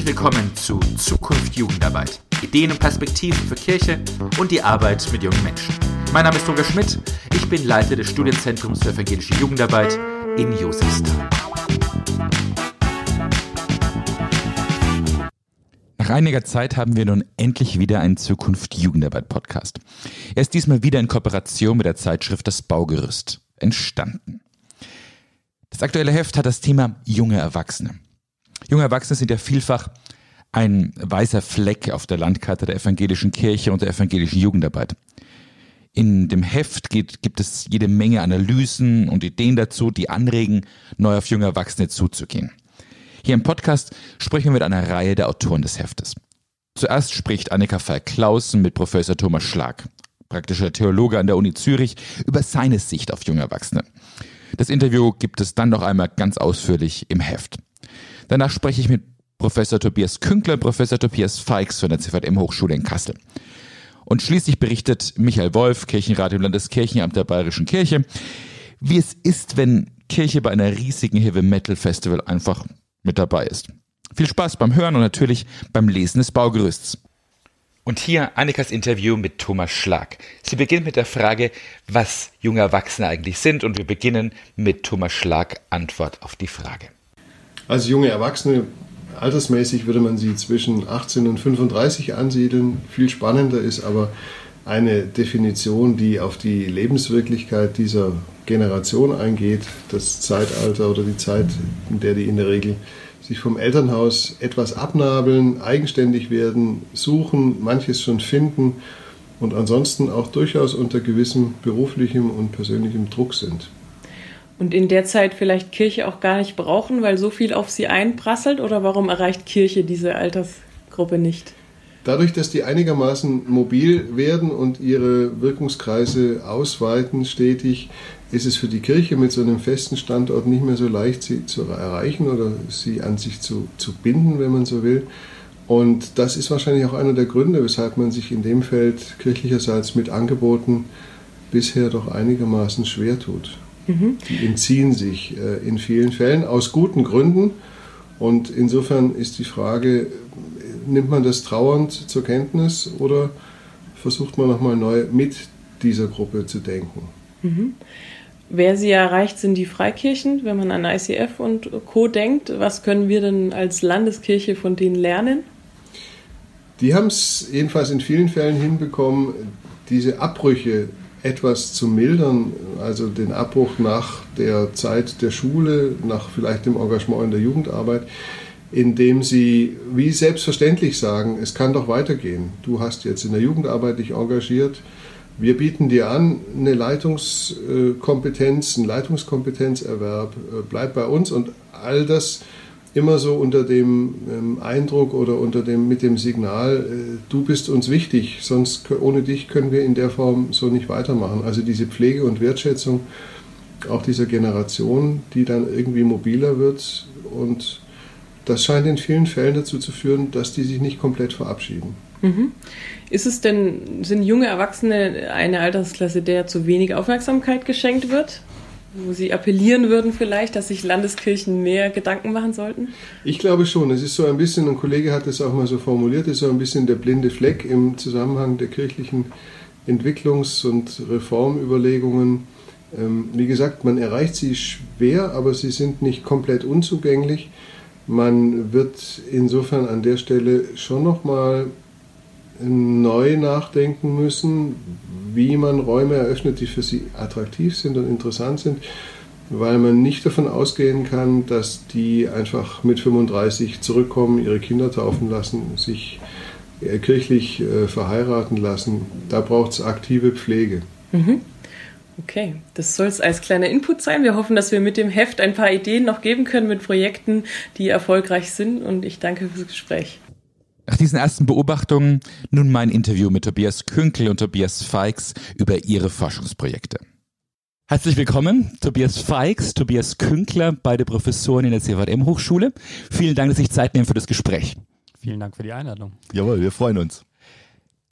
Herzlich willkommen zu Zukunft Jugendarbeit. Ideen und Perspektiven für Kirche und die Arbeit mit jungen Menschen. Mein Name ist Roger Schmidt. Ich bin Leiter des Studienzentrums für evangelische Jugendarbeit in Josefsthal. Nach einiger Zeit haben wir nun endlich wieder einen Zukunft Jugendarbeit Podcast. Er ist diesmal wieder in Kooperation mit der Zeitschrift Das Baugerüst entstanden. Das aktuelle Heft hat das Thema junge Erwachsene. Junge Erwachsene sind ja vielfach ein weißer Fleck auf der Landkarte der evangelischen Kirche und der evangelischen Jugendarbeit. In dem Heft geht, gibt es jede Menge Analysen und Ideen dazu, die anregen, neu auf junge Erwachsene zuzugehen. Hier im Podcast sprechen wir mit einer Reihe der Autoren des Heftes. Zuerst spricht Annika Falk-Klausen mit Professor Thomas Schlag, praktischer Theologe an der Uni Zürich, über seine Sicht auf junge Erwachsene. Das Interview gibt es dann noch einmal ganz ausführlich im Heft. Danach spreche ich mit Professor Tobias Künkler und Professor Tobias Feix von der CVM Hochschule in Kassel. Und schließlich berichtet Michael Wolf, Kirchenrat im Landeskirchenamt der Bayerischen Kirche, wie es ist, wenn Kirche bei einer riesigen Heavy Metal Festival einfach mit dabei ist. Viel Spaß beim Hören und natürlich beim Lesen des Baugerüsts. Und hier Annikas Interview mit Thomas Schlag. Sie beginnt mit der Frage, was junge Erwachsene eigentlich sind und wir beginnen mit Thomas Schlag Antwort auf die Frage. Also junge Erwachsene, altersmäßig würde man sie zwischen 18 und 35 ansiedeln. Viel spannender ist aber eine Definition, die auf die Lebenswirklichkeit dieser Generation eingeht, das Zeitalter oder die Zeit, in der die in der Regel sich vom Elternhaus etwas abnabeln, eigenständig werden, suchen, manches schon finden und ansonsten auch durchaus unter gewissem beruflichem und persönlichem Druck sind und in der Zeit vielleicht Kirche auch gar nicht brauchen, weil so viel auf sie einprasselt? Oder warum erreicht Kirche diese Altersgruppe nicht? Dadurch, dass die einigermaßen mobil werden und ihre Wirkungskreise ausweiten stetig, ist es für die Kirche mit so einem festen Standort nicht mehr so leicht, sie zu erreichen oder sie an sich zu, zu binden, wenn man so will. Und das ist wahrscheinlich auch einer der Gründe, weshalb man sich in dem Feld kirchlicherseits mit Angeboten bisher doch einigermaßen schwer tut. Mhm. Die entziehen sich äh, in vielen Fällen aus guten Gründen. Und insofern ist die Frage, nimmt man das trauernd zur Kenntnis oder versucht man nochmal neu mit dieser Gruppe zu denken? Mhm. Wer sie erreicht, sind die Freikirchen. Wenn man an ICF und Co. denkt, was können wir denn als Landeskirche von denen lernen? Die haben es jedenfalls in vielen Fällen hinbekommen, diese Abbrüche etwas zu mildern, also den Abbruch nach der Zeit der Schule, nach vielleicht dem Engagement in der Jugendarbeit, indem sie wie selbstverständlich sagen, es kann doch weitergehen. Du hast jetzt in der Jugendarbeit dich engagiert. Wir bieten dir an, eine Leitungskompetenz, einen Leitungskompetenzerwerb, äh, bleib bei uns und all das immer so unter dem ähm, Eindruck oder unter dem, mit dem Signal, äh, du bist uns wichtig, sonst ohne dich können wir in der Form so nicht weitermachen. Also diese Pflege und Wertschätzung auch dieser Generation, die dann irgendwie mobiler wird und das scheint in vielen Fällen dazu zu führen, dass die sich nicht komplett verabschieden. Mhm. Ist es denn, sind junge Erwachsene eine Altersklasse, der zu wenig Aufmerksamkeit geschenkt wird? Wo Sie appellieren würden vielleicht, dass sich Landeskirchen mehr Gedanken machen sollten? Ich glaube schon. Es ist so ein bisschen, ein Kollege hat es auch mal so formuliert, es ist so ein bisschen der blinde Fleck im Zusammenhang der kirchlichen Entwicklungs- und Reformüberlegungen. Ähm, wie gesagt, man erreicht sie schwer, aber sie sind nicht komplett unzugänglich. Man wird insofern an der Stelle schon nochmal neu nachdenken müssen, wie man Räume eröffnet, die für sie attraktiv sind und interessant sind, weil man nicht davon ausgehen kann, dass die einfach mit 35 zurückkommen, ihre Kinder taufen lassen, sich äh, kirchlich äh, verheiraten lassen. Da braucht es aktive Pflege. Mhm. Okay, das soll es als kleiner Input sein. Wir hoffen, dass wir mit dem Heft ein paar Ideen noch geben können mit Projekten, die erfolgreich sind. Und ich danke fürs Gespräch. Nach diesen ersten Beobachtungen nun mein Interview mit Tobias Künkel und Tobias Feix über ihre Forschungsprojekte. Herzlich willkommen, Tobias Feix, Tobias Künkler, beide Professoren in der CVM Hochschule. Vielen Dank, dass Sie sich Zeit nehmen für das Gespräch. Vielen Dank für die Einladung. Jawohl, wir freuen uns.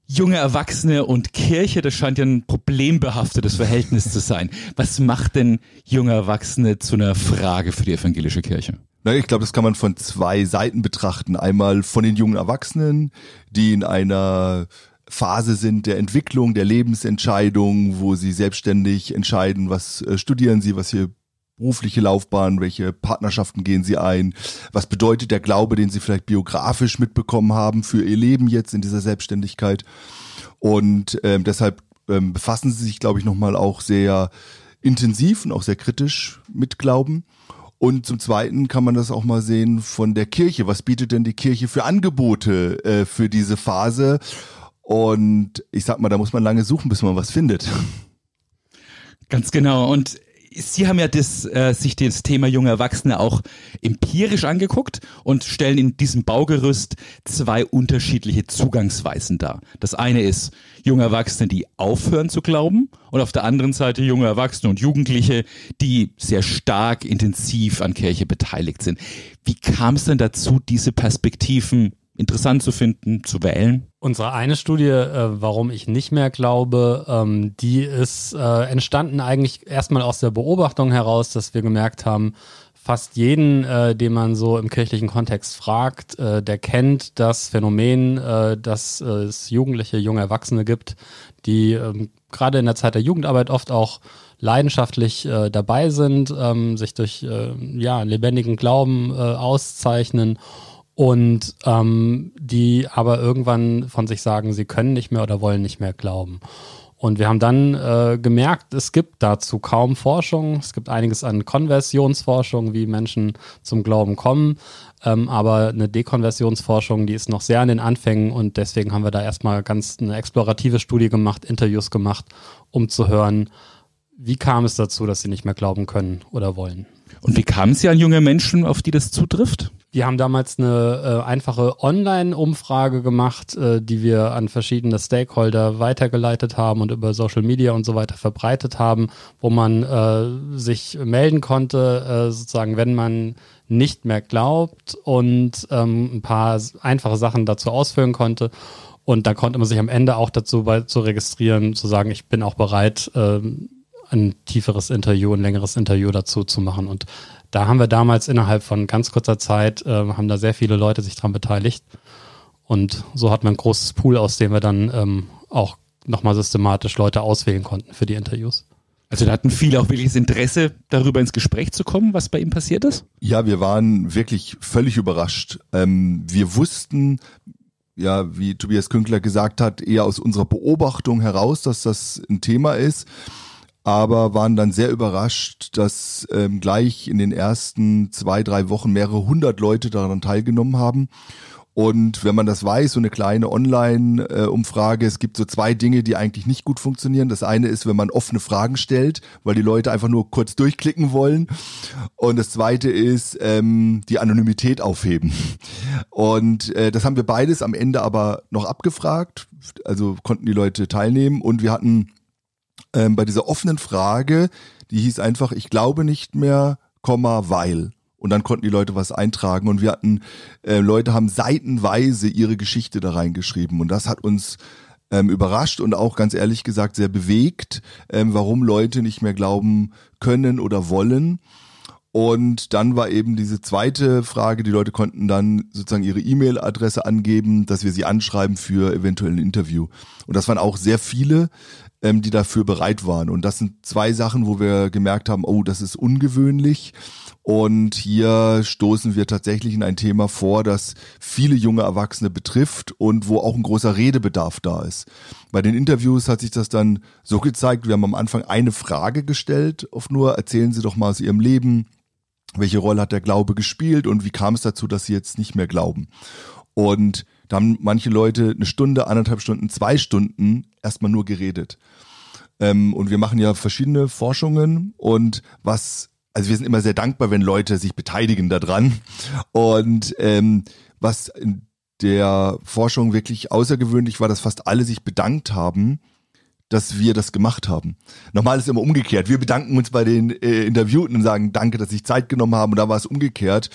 Junge Erwachsene und Kirche, das scheint ja ein problembehaftetes Verhältnis zu sein. Was macht denn junge Erwachsene zu einer Frage für die evangelische Kirche? Na, ich glaube, das kann man von zwei Seiten betrachten. Einmal von den jungen Erwachsenen, die in einer Phase sind der Entwicklung, der Lebensentscheidung, wo sie selbstständig entscheiden, was äh, studieren sie, was hier berufliche Laufbahn, welche Partnerschaften gehen sie ein, was bedeutet der Glaube, den sie vielleicht biografisch mitbekommen haben für ihr Leben jetzt in dieser Selbstständigkeit. Und ähm, deshalb ähm, befassen sie sich, glaube ich, nochmal auch sehr intensiv und auch sehr kritisch mit Glauben. Und zum Zweiten kann man das auch mal sehen von der Kirche. Was bietet denn die Kirche für Angebote äh, für diese Phase? Und ich sag mal, da muss man lange suchen, bis man was findet. Ganz genau. Und Sie haben ja das, äh, sich das Thema junge Erwachsene auch empirisch angeguckt und stellen in diesem Baugerüst zwei unterschiedliche Zugangsweisen dar. Das eine ist junge Erwachsene, die aufhören zu glauben und auf der anderen Seite junge Erwachsene und Jugendliche, die sehr stark intensiv an Kirche beteiligt sind. Wie kam es denn dazu, diese Perspektiven interessant zu finden, zu wählen? Unsere eine Studie, äh, warum ich nicht mehr glaube, ähm, die ist äh, entstanden eigentlich erstmal aus der Beobachtung heraus, dass wir gemerkt haben, fast jeden, äh, den man so im kirchlichen Kontext fragt, äh, der kennt das Phänomen, äh, dass es Jugendliche, junge Erwachsene gibt, die ähm, gerade in der Zeit der Jugendarbeit oft auch leidenschaftlich äh, dabei sind, ähm, sich durch äh, ja, lebendigen Glauben äh, auszeichnen und ähm, die aber irgendwann von sich sagen, sie können nicht mehr oder wollen nicht mehr glauben. Und wir haben dann äh, gemerkt, es gibt dazu kaum Forschung. Es gibt einiges an Konversionsforschung, wie Menschen zum Glauben kommen. Ähm, aber eine Dekonversionsforschung, die ist noch sehr an den Anfängen und deswegen haben wir da erstmal ganz eine explorative Studie gemacht, Interviews gemacht, um zu hören, wie kam es dazu, dass sie nicht mehr glauben können oder wollen. Und wie kamen Sie an junge Menschen, auf die das zutrifft? Wir haben damals eine äh, einfache Online-Umfrage gemacht, äh, die wir an verschiedene Stakeholder weitergeleitet haben und über Social Media und so weiter verbreitet haben, wo man äh, sich melden konnte, äh, sozusagen, wenn man nicht mehr glaubt und ähm, ein paar einfache Sachen dazu ausfüllen konnte. Und da konnte man sich am Ende auch dazu bei, zu registrieren, zu sagen, ich bin auch bereit, ähm, ein tieferes Interview, ein längeres Interview dazu zu machen. Und da haben wir damals innerhalb von ganz kurzer Zeit, äh, haben da sehr viele Leute sich dran beteiligt. Und so hatten wir ein großes Pool, aus dem wir dann ähm, auch nochmal systematisch Leute auswählen konnten für die Interviews. Also da hatten viele auch wirkliches Interesse, darüber ins Gespräch zu kommen, was bei ihm passiert ist? Ja, wir waren wirklich völlig überrascht. Ähm, wir wussten, ja, wie Tobias Künkler gesagt hat, eher aus unserer Beobachtung heraus, dass das ein Thema ist aber waren dann sehr überrascht, dass ähm, gleich in den ersten zwei, drei Wochen mehrere hundert Leute daran teilgenommen haben. Und wenn man das weiß, so eine kleine Online-Umfrage, es gibt so zwei Dinge, die eigentlich nicht gut funktionieren. Das eine ist, wenn man offene Fragen stellt, weil die Leute einfach nur kurz durchklicken wollen. Und das zweite ist, ähm, die Anonymität aufheben. Und äh, das haben wir beides am Ende aber noch abgefragt. Also konnten die Leute teilnehmen und wir hatten ähm, bei dieser offenen Frage, die hieß einfach, ich glaube nicht mehr, Komma, weil. Und dann konnten die Leute was eintragen und wir hatten, äh, Leute haben seitenweise ihre Geschichte da reingeschrieben und das hat uns ähm, überrascht und auch ganz ehrlich gesagt sehr bewegt, ähm, warum Leute nicht mehr glauben können oder wollen. Und dann war eben diese zweite Frage, die Leute konnten dann sozusagen ihre E-Mail-Adresse angeben, dass wir sie anschreiben für eventuell ein Interview. Und das waren auch sehr viele ähm, die dafür bereit waren. Und das sind zwei Sachen, wo wir gemerkt haben, oh, das ist ungewöhnlich. Und hier stoßen wir tatsächlich in ein Thema vor, das viele junge Erwachsene betrifft und wo auch ein großer Redebedarf da ist. Bei den Interviews hat sich das dann so gezeigt, wir haben am Anfang eine Frage gestellt, oft nur, erzählen Sie doch mal aus Ihrem Leben, welche Rolle hat der Glaube gespielt und wie kam es dazu, dass Sie jetzt nicht mehr glauben? Und da haben manche Leute eine Stunde, anderthalb Stunden, zwei Stunden erstmal nur geredet. Ähm, und wir machen ja verschiedene Forschungen und was, also wir sind immer sehr dankbar, wenn Leute sich beteiligen daran. Und ähm, was in der Forschung wirklich außergewöhnlich war, dass fast alle sich bedankt haben, dass wir das gemacht haben. Normal ist es immer umgekehrt. Wir bedanken uns bei den äh, Interviewten und sagen, danke, dass Sie Zeit genommen haben. Und da war es umgekehrt.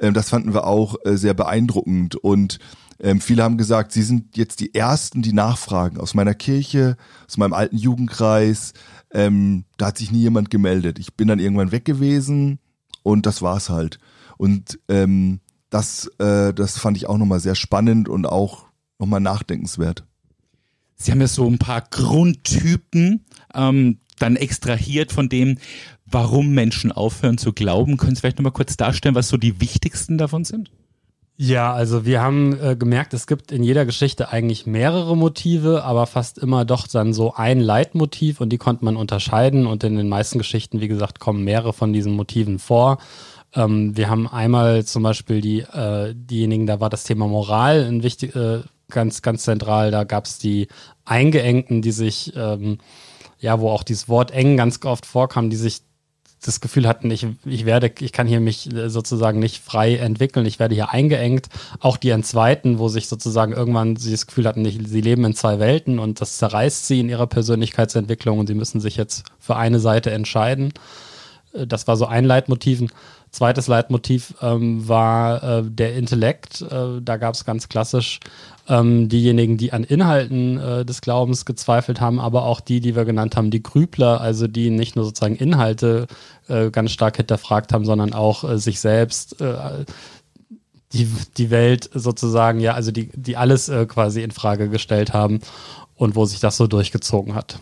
Ähm, das fanden wir auch äh, sehr beeindruckend. Und ähm, viele haben gesagt, sie sind jetzt die Ersten, die nachfragen. Aus meiner Kirche, aus meinem alten Jugendkreis. Ähm, da hat sich nie jemand gemeldet. Ich bin dann irgendwann weg gewesen und das war's halt. Und ähm, das, äh, das fand ich auch nochmal sehr spannend und auch nochmal nachdenkenswert. Sie haben ja so ein paar Grundtypen ähm, dann extrahiert von dem, warum Menschen aufhören zu glauben. Können Sie vielleicht nochmal kurz darstellen, was so die wichtigsten davon sind? Ja, also wir haben äh, gemerkt, es gibt in jeder Geschichte eigentlich mehrere Motive, aber fast immer doch dann so ein Leitmotiv und die konnte man unterscheiden und in den meisten Geschichten, wie gesagt, kommen mehrere von diesen Motiven vor. Ähm, wir haben einmal zum Beispiel die, äh, diejenigen, da war das Thema Moral ein wichtig, äh, ganz, ganz zentral. Da gab es die Eingeengten, die sich, ähm, ja, wo auch dieses Wort eng ganz oft vorkam, die sich das Gefühl hatten, ich, ich werde, ich kann hier mich äh, sozusagen nicht frei entwickeln, ich werde hier eingeengt. Auch die Zweiten, wo sich sozusagen irgendwann sie das Gefühl hatten, ich, sie leben in zwei Welten und das zerreißt sie in ihrer Persönlichkeitsentwicklung und sie müssen sich jetzt für eine Seite entscheiden. Äh, das war so ein Leitmotiv. Zweites Leitmotiv ähm, war äh, der Intellekt. Äh, da gab es ganz klassisch ähm, diejenigen, die an Inhalten äh, des Glaubens gezweifelt haben, aber auch die, die wir genannt haben, die Grübler, also die nicht nur sozusagen Inhalte äh, ganz stark hinterfragt haben, sondern auch äh, sich selbst, äh, die, die Welt sozusagen, ja, also die, die alles äh, quasi in Frage gestellt haben und wo sich das so durchgezogen hat.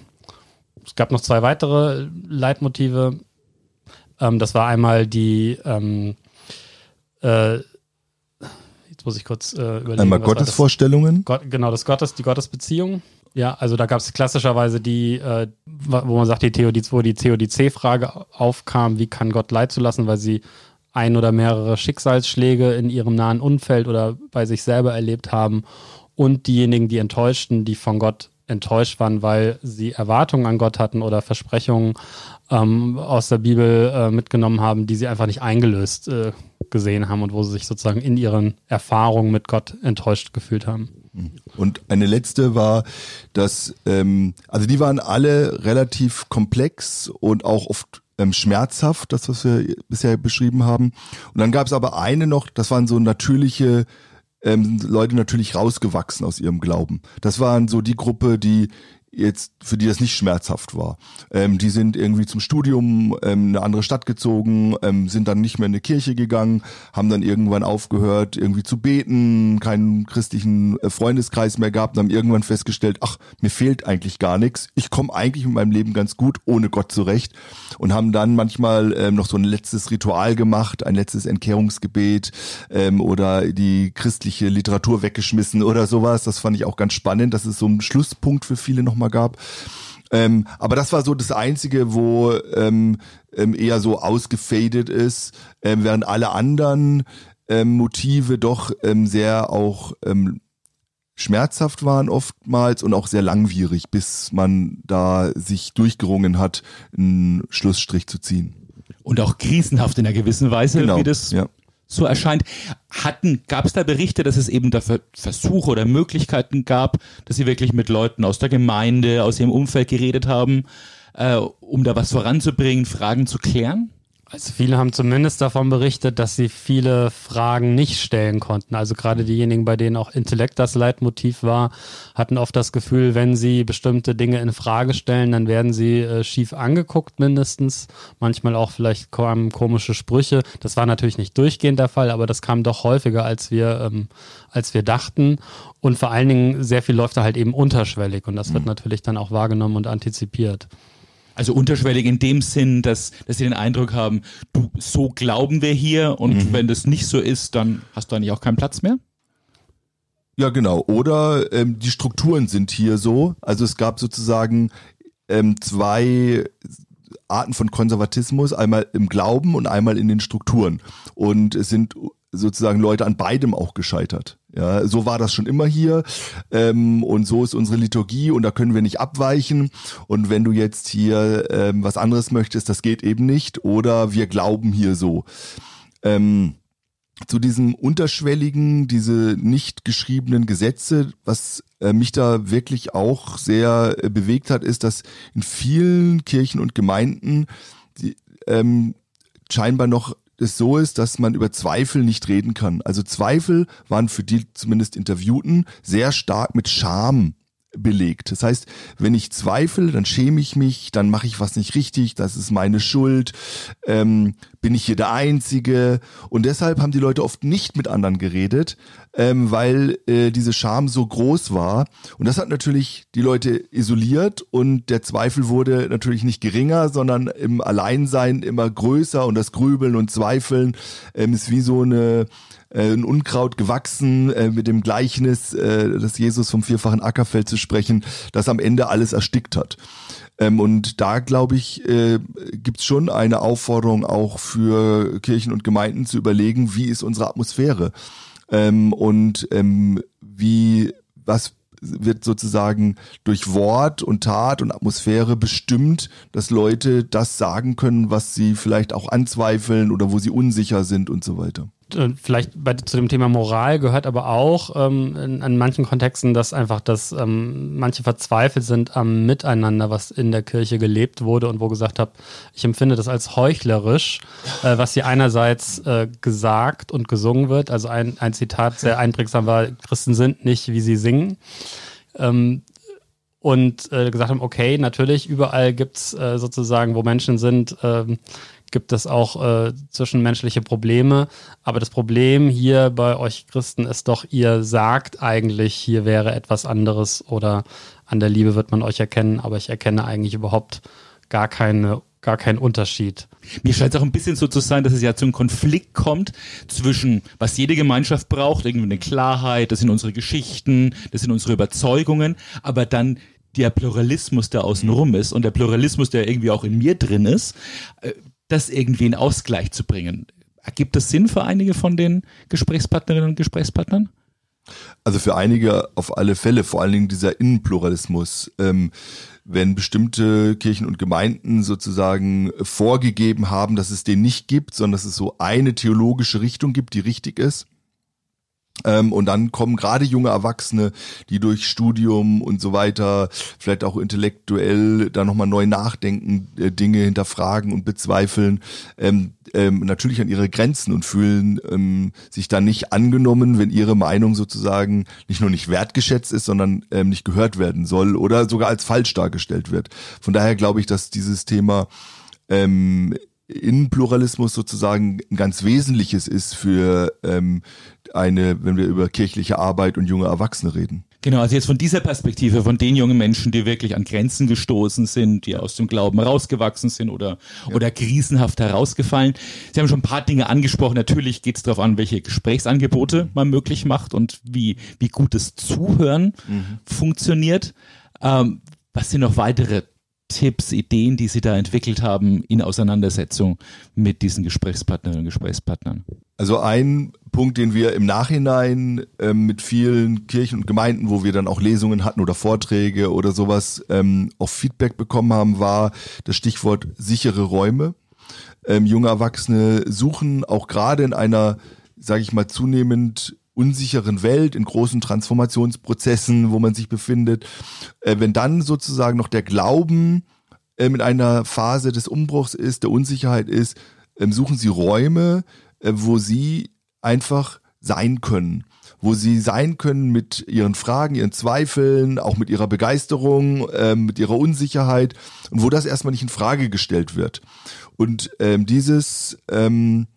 Es gab noch zwei weitere Leitmotive. Ähm, das war einmal die ähm, äh, Jetzt muss ich kurz äh, überlegen. Einmal Gottesvorstellungen. Gott, genau, das Gottes, die Gottesbeziehung. Ja, also da gab es klassischerweise die, äh, wo man sagt, die Theodiz, wo die Theodizee-Frage aufkam, wie kann Gott Leid zulassen, weil sie ein oder mehrere Schicksalsschläge in ihrem nahen Umfeld oder bei sich selber erlebt haben und diejenigen, die enttäuschten, die von Gott enttäuscht waren, weil sie Erwartungen an Gott hatten oder Versprechungen ähm, aus der Bibel äh, mitgenommen haben, die sie einfach nicht eingelöst äh, gesehen haben und wo sie sich sozusagen in ihren Erfahrungen mit Gott enttäuscht gefühlt haben. Und eine letzte war, dass, ähm, also die waren alle relativ komplex und auch oft ähm, schmerzhaft, das, was wir bisher beschrieben haben. Und dann gab es aber eine noch, das waren so natürliche ähm, Leute natürlich rausgewachsen aus ihrem Glauben. Das waren so die Gruppe, die jetzt für die das nicht schmerzhaft war. Ähm, die sind irgendwie zum Studium ähm, eine andere Stadt gezogen, ähm, sind dann nicht mehr in eine Kirche gegangen, haben dann irgendwann aufgehört, irgendwie zu beten, keinen christlichen äh, Freundeskreis mehr gehabt und haben irgendwann festgestellt, ach, mir fehlt eigentlich gar nichts. Ich komme eigentlich mit meinem Leben ganz gut ohne Gott zurecht und haben dann manchmal ähm, noch so ein letztes Ritual gemacht, ein letztes Entkehrungsgebet ähm, oder die christliche Literatur weggeschmissen oder sowas. Das fand ich auch ganz spannend. Das ist so ein Schlusspunkt für viele nochmal gab. Ähm, aber das war so das Einzige, wo ähm, ähm, eher so ausgefadet ist, ähm, während alle anderen ähm, Motive doch ähm, sehr auch ähm, schmerzhaft waren oftmals und auch sehr langwierig, bis man da sich durchgerungen hat, einen Schlussstrich zu ziehen. Und auch krisenhaft in einer gewissen Weise, Genau, wie das ja. So erscheint. Hatten, gab es da Berichte, dass es eben da Ver- Versuche oder Möglichkeiten gab, dass sie wirklich mit Leuten aus der Gemeinde, aus ihrem Umfeld geredet haben, äh, um da was voranzubringen, Fragen zu klären? Also viele haben zumindest davon berichtet, dass sie viele Fragen nicht stellen konnten. Also gerade diejenigen, bei denen auch Intellekt das Leitmotiv war, hatten oft das Gefühl, wenn sie bestimmte Dinge in Frage stellen, dann werden sie äh, schief angeguckt mindestens. Manchmal auch vielleicht kamen komische Sprüche. Das war natürlich nicht durchgehend der Fall, aber das kam doch häufiger, als wir, ähm, als wir dachten. Und vor allen Dingen sehr viel läuft da halt eben unterschwellig und das wird natürlich dann auch wahrgenommen und antizipiert. Also unterschwellig in dem Sinn, dass, dass sie den Eindruck haben, du, so glauben wir hier und wenn das nicht so ist, dann hast du eigentlich auch keinen Platz mehr? Ja, genau. Oder ähm, die Strukturen sind hier so. Also es gab sozusagen ähm, zwei Arten von Konservatismus, einmal im Glauben und einmal in den Strukturen. Und es sind sozusagen Leute an beidem auch gescheitert. Ja, so war das schon immer hier ähm, und so ist unsere Liturgie und da können wir nicht abweichen. Und wenn du jetzt hier ähm, was anderes möchtest, das geht eben nicht. Oder wir glauben hier so. Ähm, zu diesem unterschwelligen, diese nicht geschriebenen Gesetze, was äh, mich da wirklich auch sehr äh, bewegt hat, ist, dass in vielen Kirchen und Gemeinden die, ähm, scheinbar noch es so ist, dass man über Zweifel nicht reden kann. Also Zweifel waren für die zumindest Interviewten sehr stark mit Scham belegt. Das heißt, wenn ich zweifle, dann schäme ich mich, dann mache ich was nicht richtig, das ist meine Schuld, ähm, bin ich hier der Einzige. Und deshalb haben die Leute oft nicht mit anderen geredet, ähm, weil äh, diese Scham so groß war. Und das hat natürlich die Leute isoliert und der Zweifel wurde natürlich nicht geringer, sondern im Alleinsein immer größer und das Grübeln und Zweifeln ähm, ist wie so eine äh, ein Unkraut gewachsen, äh, mit dem Gleichnis, äh, das Jesus vom vierfachen Ackerfeld zu sprechen, das am Ende alles erstickt hat. Ähm, und da, glaube ich, äh, gibt es schon eine Aufforderung auch für Kirchen und Gemeinden zu überlegen, wie ist unsere Atmosphäre ähm, und ähm, wie, was wird sozusagen durch Wort und Tat und Atmosphäre bestimmt, dass Leute das sagen können, was sie vielleicht auch anzweifeln oder wo sie unsicher sind und so weiter. Äh, vielleicht bei, zu dem Thema Moral gehört aber auch ähm, in, in, manchen Kontexten, dass einfach, dass ähm, manche verzweifelt sind am Miteinander, was in der Kirche gelebt wurde und wo gesagt habe, ich empfinde das als heuchlerisch, äh, was hier einerseits äh, gesagt und gesungen wird. Also ein, ein Zitat sehr einprägsam war, Christen sind nicht, wie sie singen. Ähm, und äh, gesagt haben, okay, natürlich, überall gibt's äh, sozusagen, wo Menschen sind, ähm, gibt es auch äh, zwischenmenschliche Probleme. Aber das Problem hier bei euch Christen ist doch, ihr sagt eigentlich, hier wäre etwas anderes oder an der Liebe wird man euch erkennen, aber ich erkenne eigentlich überhaupt gar keine gar keinen Unterschied. Mir scheint es auch ein bisschen so zu sein, dass es ja zu einem Konflikt kommt zwischen, was jede Gemeinschaft braucht, irgendwie eine Klarheit, das sind unsere Geschichten, das sind unsere Überzeugungen, aber dann der Pluralismus, der außenrum ist und der Pluralismus, der irgendwie auch in mir drin ist, äh, das irgendwie in Ausgleich zu bringen. Ergibt das Sinn für einige von den Gesprächspartnerinnen und Gesprächspartnern? Also für einige auf alle Fälle, vor allen Dingen dieser Innenpluralismus. Ähm, wenn bestimmte Kirchen und Gemeinden sozusagen vorgegeben haben, dass es den nicht gibt, sondern dass es so eine theologische Richtung gibt, die richtig ist, ähm, und dann kommen gerade junge Erwachsene, die durch Studium und so weiter, vielleicht auch intellektuell da nochmal neu nachdenken, äh, Dinge hinterfragen und bezweifeln, ähm, ähm, natürlich an ihre Grenzen und fühlen ähm, sich dann nicht angenommen, wenn ihre Meinung sozusagen nicht nur nicht wertgeschätzt ist, sondern ähm, nicht gehört werden soll oder sogar als falsch dargestellt wird. Von daher glaube ich, dass dieses Thema ähm, Innenpluralismus sozusagen ein ganz wesentliches ist für ähm, eine, wenn wir über kirchliche Arbeit und junge Erwachsene reden. Genau, also jetzt von dieser Perspektive, von den jungen Menschen, die wirklich an Grenzen gestoßen sind, die aus dem Glauben rausgewachsen sind oder, ja. oder krisenhaft herausgefallen. Sie haben schon ein paar Dinge angesprochen. Natürlich geht es darauf an, welche Gesprächsangebote man möglich macht und wie, wie gutes Zuhören mhm. funktioniert. Ähm, was sind noch weitere Tipps, Ideen, die Sie da entwickelt haben in Auseinandersetzung mit diesen Gesprächspartnerinnen und Gesprächspartnern? Also ein Punkt, den wir im Nachhinein ähm, mit vielen Kirchen und Gemeinden, wo wir dann auch Lesungen hatten oder Vorträge oder sowas, ähm, auch Feedback bekommen haben, war das Stichwort sichere Räume. Ähm, junge Erwachsene suchen auch gerade in einer, sage ich mal, zunehmend unsicheren Welt, in großen Transformationsprozessen, wo man sich befindet, äh, wenn dann sozusagen noch der Glauben äh, in einer Phase des Umbruchs ist, der Unsicherheit ist, äh, suchen sie Räume, äh, wo sie einfach sein können, wo sie sein können mit ihren Fragen, ihren Zweifeln, auch mit ihrer Begeisterung, äh, mit ihrer Unsicherheit und wo das erstmal nicht in Frage gestellt wird. Und ähm, dieses ähm, äh,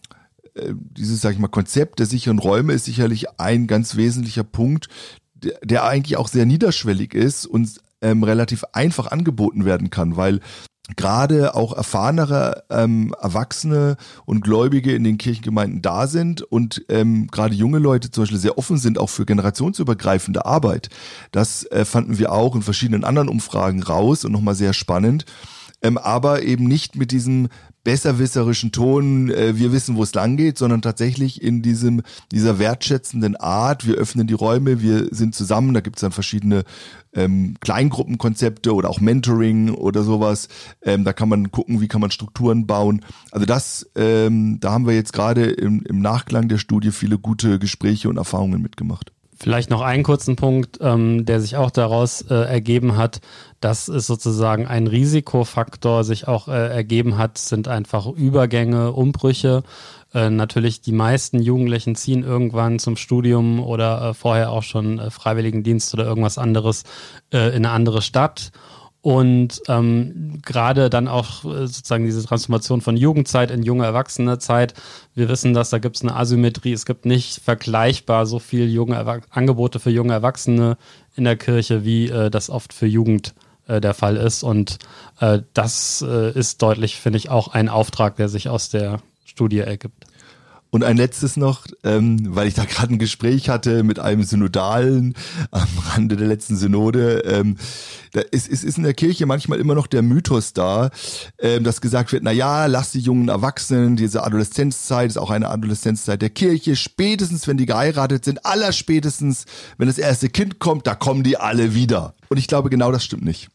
dieses, sag ich mal, Konzept der sicheren Räume ist sicherlich ein ganz wesentlicher Punkt, der, der eigentlich auch sehr niederschwellig ist und ähm, relativ einfach angeboten werden kann, weil gerade auch erfahrenere ähm, Erwachsene und Gläubige in den Kirchengemeinden da sind und ähm, gerade junge Leute zum Beispiel sehr offen sind auch für generationsübergreifende Arbeit. Das äh, fanden wir auch in verschiedenen anderen Umfragen raus und nochmal sehr spannend. Ähm, aber eben nicht mit diesem besserwisserischen Ton, äh, wir wissen, wo es lang geht, sondern tatsächlich in diesem, dieser wertschätzenden Art, wir öffnen die Räume, wir sind zusammen, da gibt es dann verschiedene ähm, Kleingruppenkonzepte oder auch Mentoring oder sowas. Ähm, da kann man gucken, wie kann man Strukturen bauen. Also das, ähm, da haben wir jetzt gerade im, im Nachklang der Studie viele gute Gespräche und Erfahrungen mitgemacht. Vielleicht noch einen kurzen Punkt, ähm, der sich auch daraus äh, ergeben hat, dass es sozusagen ein Risikofaktor sich auch äh, ergeben hat, sind einfach Übergänge, Umbrüche Äh, natürlich die meisten Jugendlichen ziehen irgendwann zum Studium oder äh, vorher auch schon äh, Freiwilligendienst oder irgendwas anderes äh, in eine andere Stadt. Und ähm, gerade dann auch äh, sozusagen diese Transformation von Jugendzeit in junge Erwachsenezeit. Wir wissen, dass da gibt es eine Asymmetrie. Es gibt nicht vergleichbar so viel junge Angebote für junge Erwachsene in der Kirche, wie äh, das oft für Jugend äh, der Fall ist. Und äh, das äh, ist deutlich, finde ich, auch ein Auftrag, der sich aus der Studie ergibt. Und ein letztes noch, ähm, weil ich da gerade ein Gespräch hatte mit einem Synodalen am Rande der letzten Synode. Ähm, da ist, ist, ist in der Kirche manchmal immer noch der Mythos da, ähm, dass gesagt wird, na ja, lass die jungen Erwachsenen, diese Adoleszenzzeit ist auch eine Adoleszenzzeit der Kirche, spätestens wenn die geheiratet sind, allerspätestens, wenn das erste Kind kommt, da kommen die alle wieder. Und ich glaube, genau das stimmt nicht.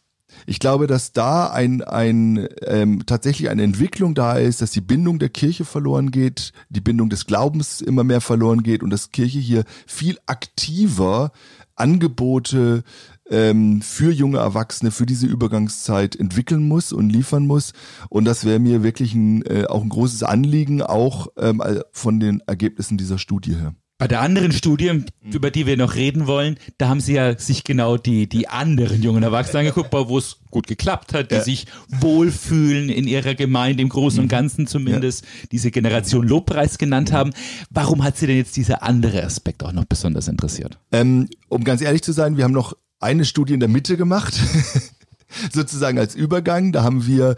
Ich glaube, dass da ein, ein ähm, tatsächlich eine Entwicklung da ist, dass die Bindung der Kirche verloren geht, die Bindung des Glaubens immer mehr verloren geht und dass Kirche hier viel aktiver Angebote ähm, für junge Erwachsene für diese Übergangszeit entwickeln muss und liefern muss. Und das wäre mir wirklich ein, äh, auch ein großes Anliegen, auch ähm, von den Ergebnissen dieser Studie her. Bei der anderen Studie, über die wir noch reden wollen, da haben sie ja sich genau die, die anderen jungen Erwachsenen angeguckt, wo es gut geklappt hat, die ja. sich wohlfühlen in ihrer Gemeinde, im Großen und mhm. Ganzen zumindest, ja. diese Generation Lobpreis genannt haben. Warum hat sie denn jetzt dieser andere Aspekt auch noch besonders interessiert? Ähm, um ganz ehrlich zu sein, wir haben noch eine Studie in der Mitte gemacht. sozusagen als Übergang. Da haben wir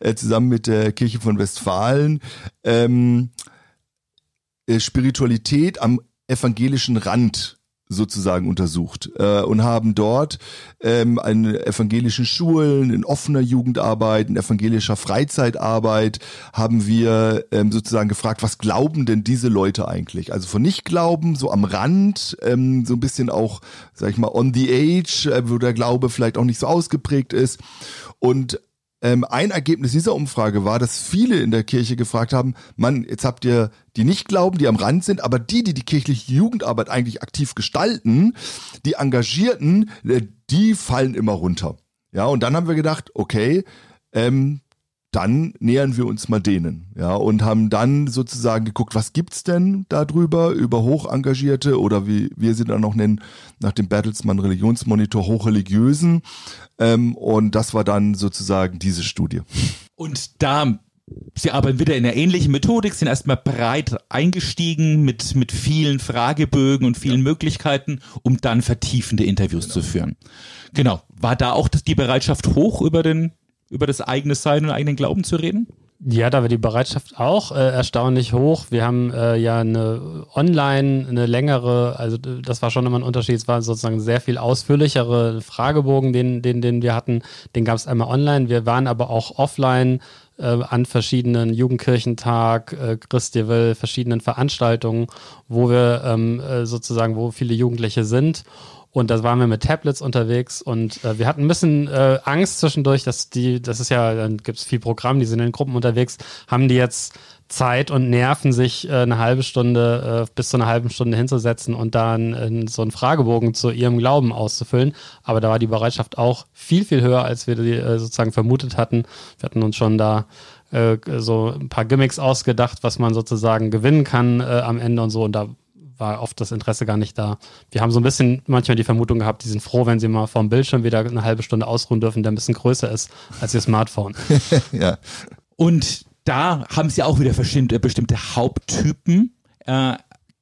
äh, zusammen mit der Kirche von Westfalen ähm, äh, Spiritualität am evangelischen Rand sozusagen untersucht äh, und haben dort ähm, an evangelischen Schulen, in offener Jugendarbeit, in evangelischer Freizeitarbeit haben wir ähm, sozusagen gefragt, was glauben denn diese Leute eigentlich? Also von Nicht-Glauben, so am Rand, ähm, so ein bisschen auch, sag ich mal, on the age, äh, wo der Glaube vielleicht auch nicht so ausgeprägt ist. Und ähm, ein Ergebnis dieser Umfrage war, dass viele in der Kirche gefragt haben, Mann, jetzt habt ihr die nicht glauben, die am Rand sind, aber die, die die kirchliche Jugendarbeit eigentlich aktiv gestalten, die Engagierten, äh, die fallen immer runter. Ja, und dann haben wir gedacht, okay, ähm, dann nähern wir uns mal denen, ja, und haben dann sozusagen geguckt, was gibt's denn da drüber über Hochengagierte oder wie wir sie dann noch nennen, nach dem Bertelsmann Religionsmonitor Hochreligiösen. Ähm, und das war dann sozusagen diese Studie. Und da Sie arbeiten wieder in einer ähnlichen Methodik, sind erstmal breit eingestiegen mit, mit vielen Fragebögen und vielen ja. Möglichkeiten, um dann vertiefende Interviews genau. zu führen. Genau. War da auch die Bereitschaft hoch, über den über das eigene Sein und eigenen Glauben zu reden? Ja, da war die Bereitschaft auch äh, erstaunlich hoch. Wir haben äh, ja eine online, eine längere, also das war schon immer ein Unterschied, es war sozusagen sehr viel ausführlichere Fragebogen, den, den, den wir hatten. Den gab es einmal online. Wir waren aber auch offline äh, an verschiedenen Jugendkirchentag, äh, Christiewil, verschiedenen Veranstaltungen, wo wir ähm, äh, sozusagen, wo viele Jugendliche sind. Und da waren wir mit Tablets unterwegs und äh, wir hatten ein bisschen äh, Angst zwischendurch, dass die, das ist ja, dann gibt es viel Programm, die sind in Gruppen unterwegs, haben die jetzt Zeit und Nerven, sich äh, eine halbe Stunde äh, bis zu einer halben Stunde hinzusetzen und dann äh, so einen Fragebogen zu ihrem Glauben auszufüllen. Aber da war die Bereitschaft auch viel, viel höher, als wir die äh, sozusagen vermutet hatten. Wir hatten uns schon da äh, so ein paar Gimmicks ausgedacht, was man sozusagen gewinnen kann äh, am Ende und so. Und da war oft das Interesse gar nicht da. Wir haben so ein bisschen manchmal die Vermutung gehabt, die sind froh, wenn sie mal vom Bildschirm wieder eine halbe Stunde ausruhen dürfen, der ein bisschen größer ist als ihr Smartphone. ja. Und da haben sie auch wieder bestimmte, bestimmte Haupttypen äh,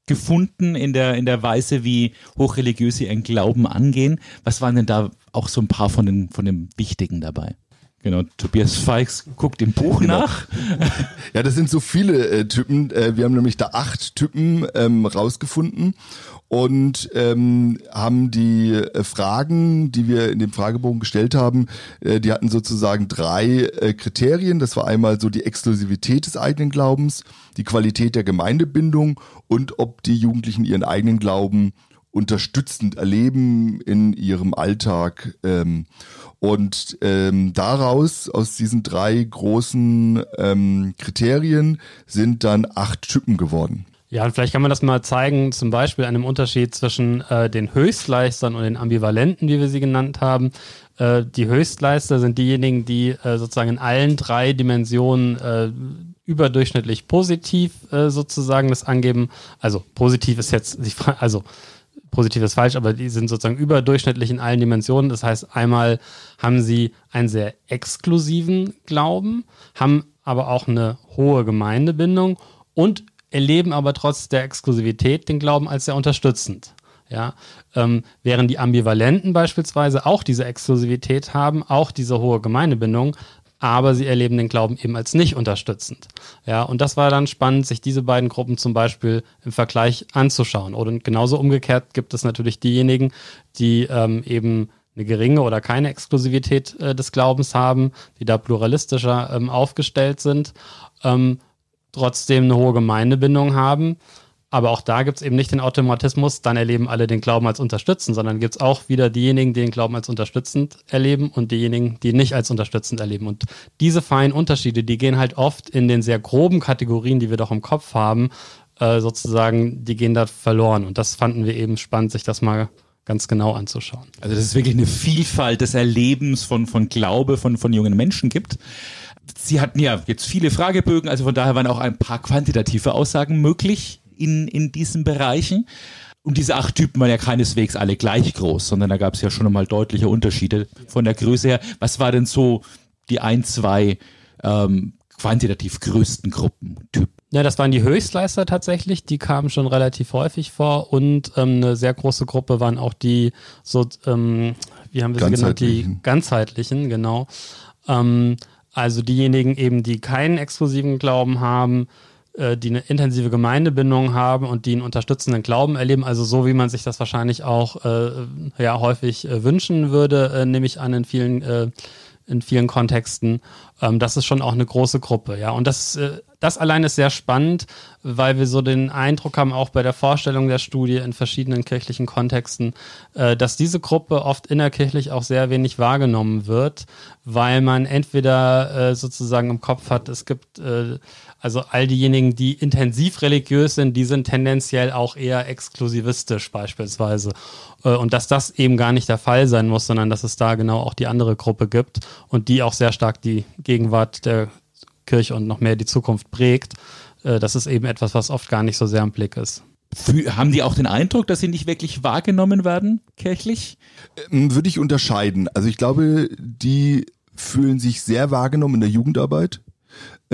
gefunden in der, in der Weise, wie hochreligiöse ihren Glauben angehen. Was waren denn da auch so ein paar von den, von den wichtigen dabei? Genau, Tobias Feix guckt im Buch genau. nach. Ja, das sind so viele äh, Typen. Äh, wir haben nämlich da acht Typen ähm, rausgefunden und ähm, haben die äh, Fragen, die wir in dem Fragebogen gestellt haben, äh, die hatten sozusagen drei äh, Kriterien. Das war einmal so die Exklusivität des eigenen Glaubens, die Qualität der Gemeindebindung und ob die Jugendlichen ihren eigenen Glauben unterstützend erleben in ihrem Alltag. Ähm, und ähm, daraus, aus diesen drei großen ähm, Kriterien, sind dann acht Typen geworden. Ja, und vielleicht kann man das mal zeigen, zum Beispiel an dem Unterschied zwischen äh, den Höchstleistern und den Ambivalenten, wie wir sie genannt haben. Äh, die Höchstleister sind diejenigen, die äh, sozusagen in allen drei Dimensionen äh, überdurchschnittlich positiv äh, sozusagen das angeben. Also positiv ist jetzt, also positiv ist falsch, aber die sind sozusagen überdurchschnittlich in allen Dimensionen. Das heißt, einmal haben sie einen sehr exklusiven Glauben, haben aber auch eine hohe Gemeindebindung und erleben aber trotz der Exklusivität den Glauben als sehr unterstützend. Ja, ähm, während die Ambivalenten beispielsweise auch diese Exklusivität haben, auch diese hohe Gemeindebindung, aber sie erleben den Glauben eben als nicht unterstützend. Ja, und das war dann spannend, sich diese beiden Gruppen zum Beispiel im Vergleich anzuschauen. Oder genauso umgekehrt gibt es natürlich diejenigen, die ähm, eben eine geringe oder keine Exklusivität äh, des Glaubens haben, die da pluralistischer ähm, aufgestellt sind, ähm, trotzdem eine hohe Gemeindebindung haben aber auch da gibt es eben nicht den Automatismus, dann erleben alle den Glauben als unterstützend, sondern gibt es auch wieder diejenigen, die den Glauben als unterstützend erleben und diejenigen, die nicht als unterstützend erleben. Und diese feinen Unterschiede, die gehen halt oft in den sehr groben Kategorien, die wir doch im Kopf haben, äh, sozusagen, die gehen da verloren. Und das fanden wir eben spannend, sich das mal ganz genau anzuschauen. Also das ist wirklich eine Vielfalt des Erlebens von, von Glaube von, von jungen Menschen gibt. Sie hatten ja jetzt viele Fragebögen, also von daher waren auch ein paar quantitative Aussagen möglich in, in diesen Bereichen. Und diese acht Typen waren ja keineswegs alle gleich groß, sondern da gab es ja schon einmal deutliche Unterschiede von der Größe her. Was war denn so die ein, zwei ähm, quantitativ größten Gruppentypen? Ja, das waren die Höchstleister tatsächlich, die kamen schon relativ häufig vor und ähm, eine sehr große Gruppe waren auch die so, ähm, wie haben wir sie genannt, die ganzheitlichen, genau. Ähm, also diejenigen eben, die keinen exklusiven Glauben haben, äh, die eine intensive Gemeindebindung haben und die einen unterstützenden Glauben erleben, also so wie man sich das wahrscheinlich auch äh, ja häufig äh, wünschen würde, äh, nehme ich an in vielen äh, in vielen Kontexten. Ähm, das ist schon auch eine große Gruppe, ja. Und das, äh, das allein ist sehr spannend, weil wir so den Eindruck haben, auch bei der Vorstellung der Studie in verschiedenen kirchlichen Kontexten, äh, dass diese Gruppe oft innerkirchlich auch sehr wenig wahrgenommen wird, weil man entweder äh, sozusagen im Kopf hat, es gibt äh, also all diejenigen, die intensiv religiös sind, die sind tendenziell auch eher exklusivistisch beispielsweise. Äh, und dass das eben gar nicht der Fall sein muss, sondern dass es da genau auch die andere Gruppe gibt und die auch sehr stark die Gegenwart der Kirche und noch mehr die Zukunft prägt. Äh, das ist eben etwas, was oft gar nicht so sehr im Blick ist. Haben die auch den Eindruck, dass sie nicht wirklich wahrgenommen werden, kirchlich? Ähm, würde ich unterscheiden. Also ich glaube, die fühlen sich sehr wahrgenommen in der Jugendarbeit.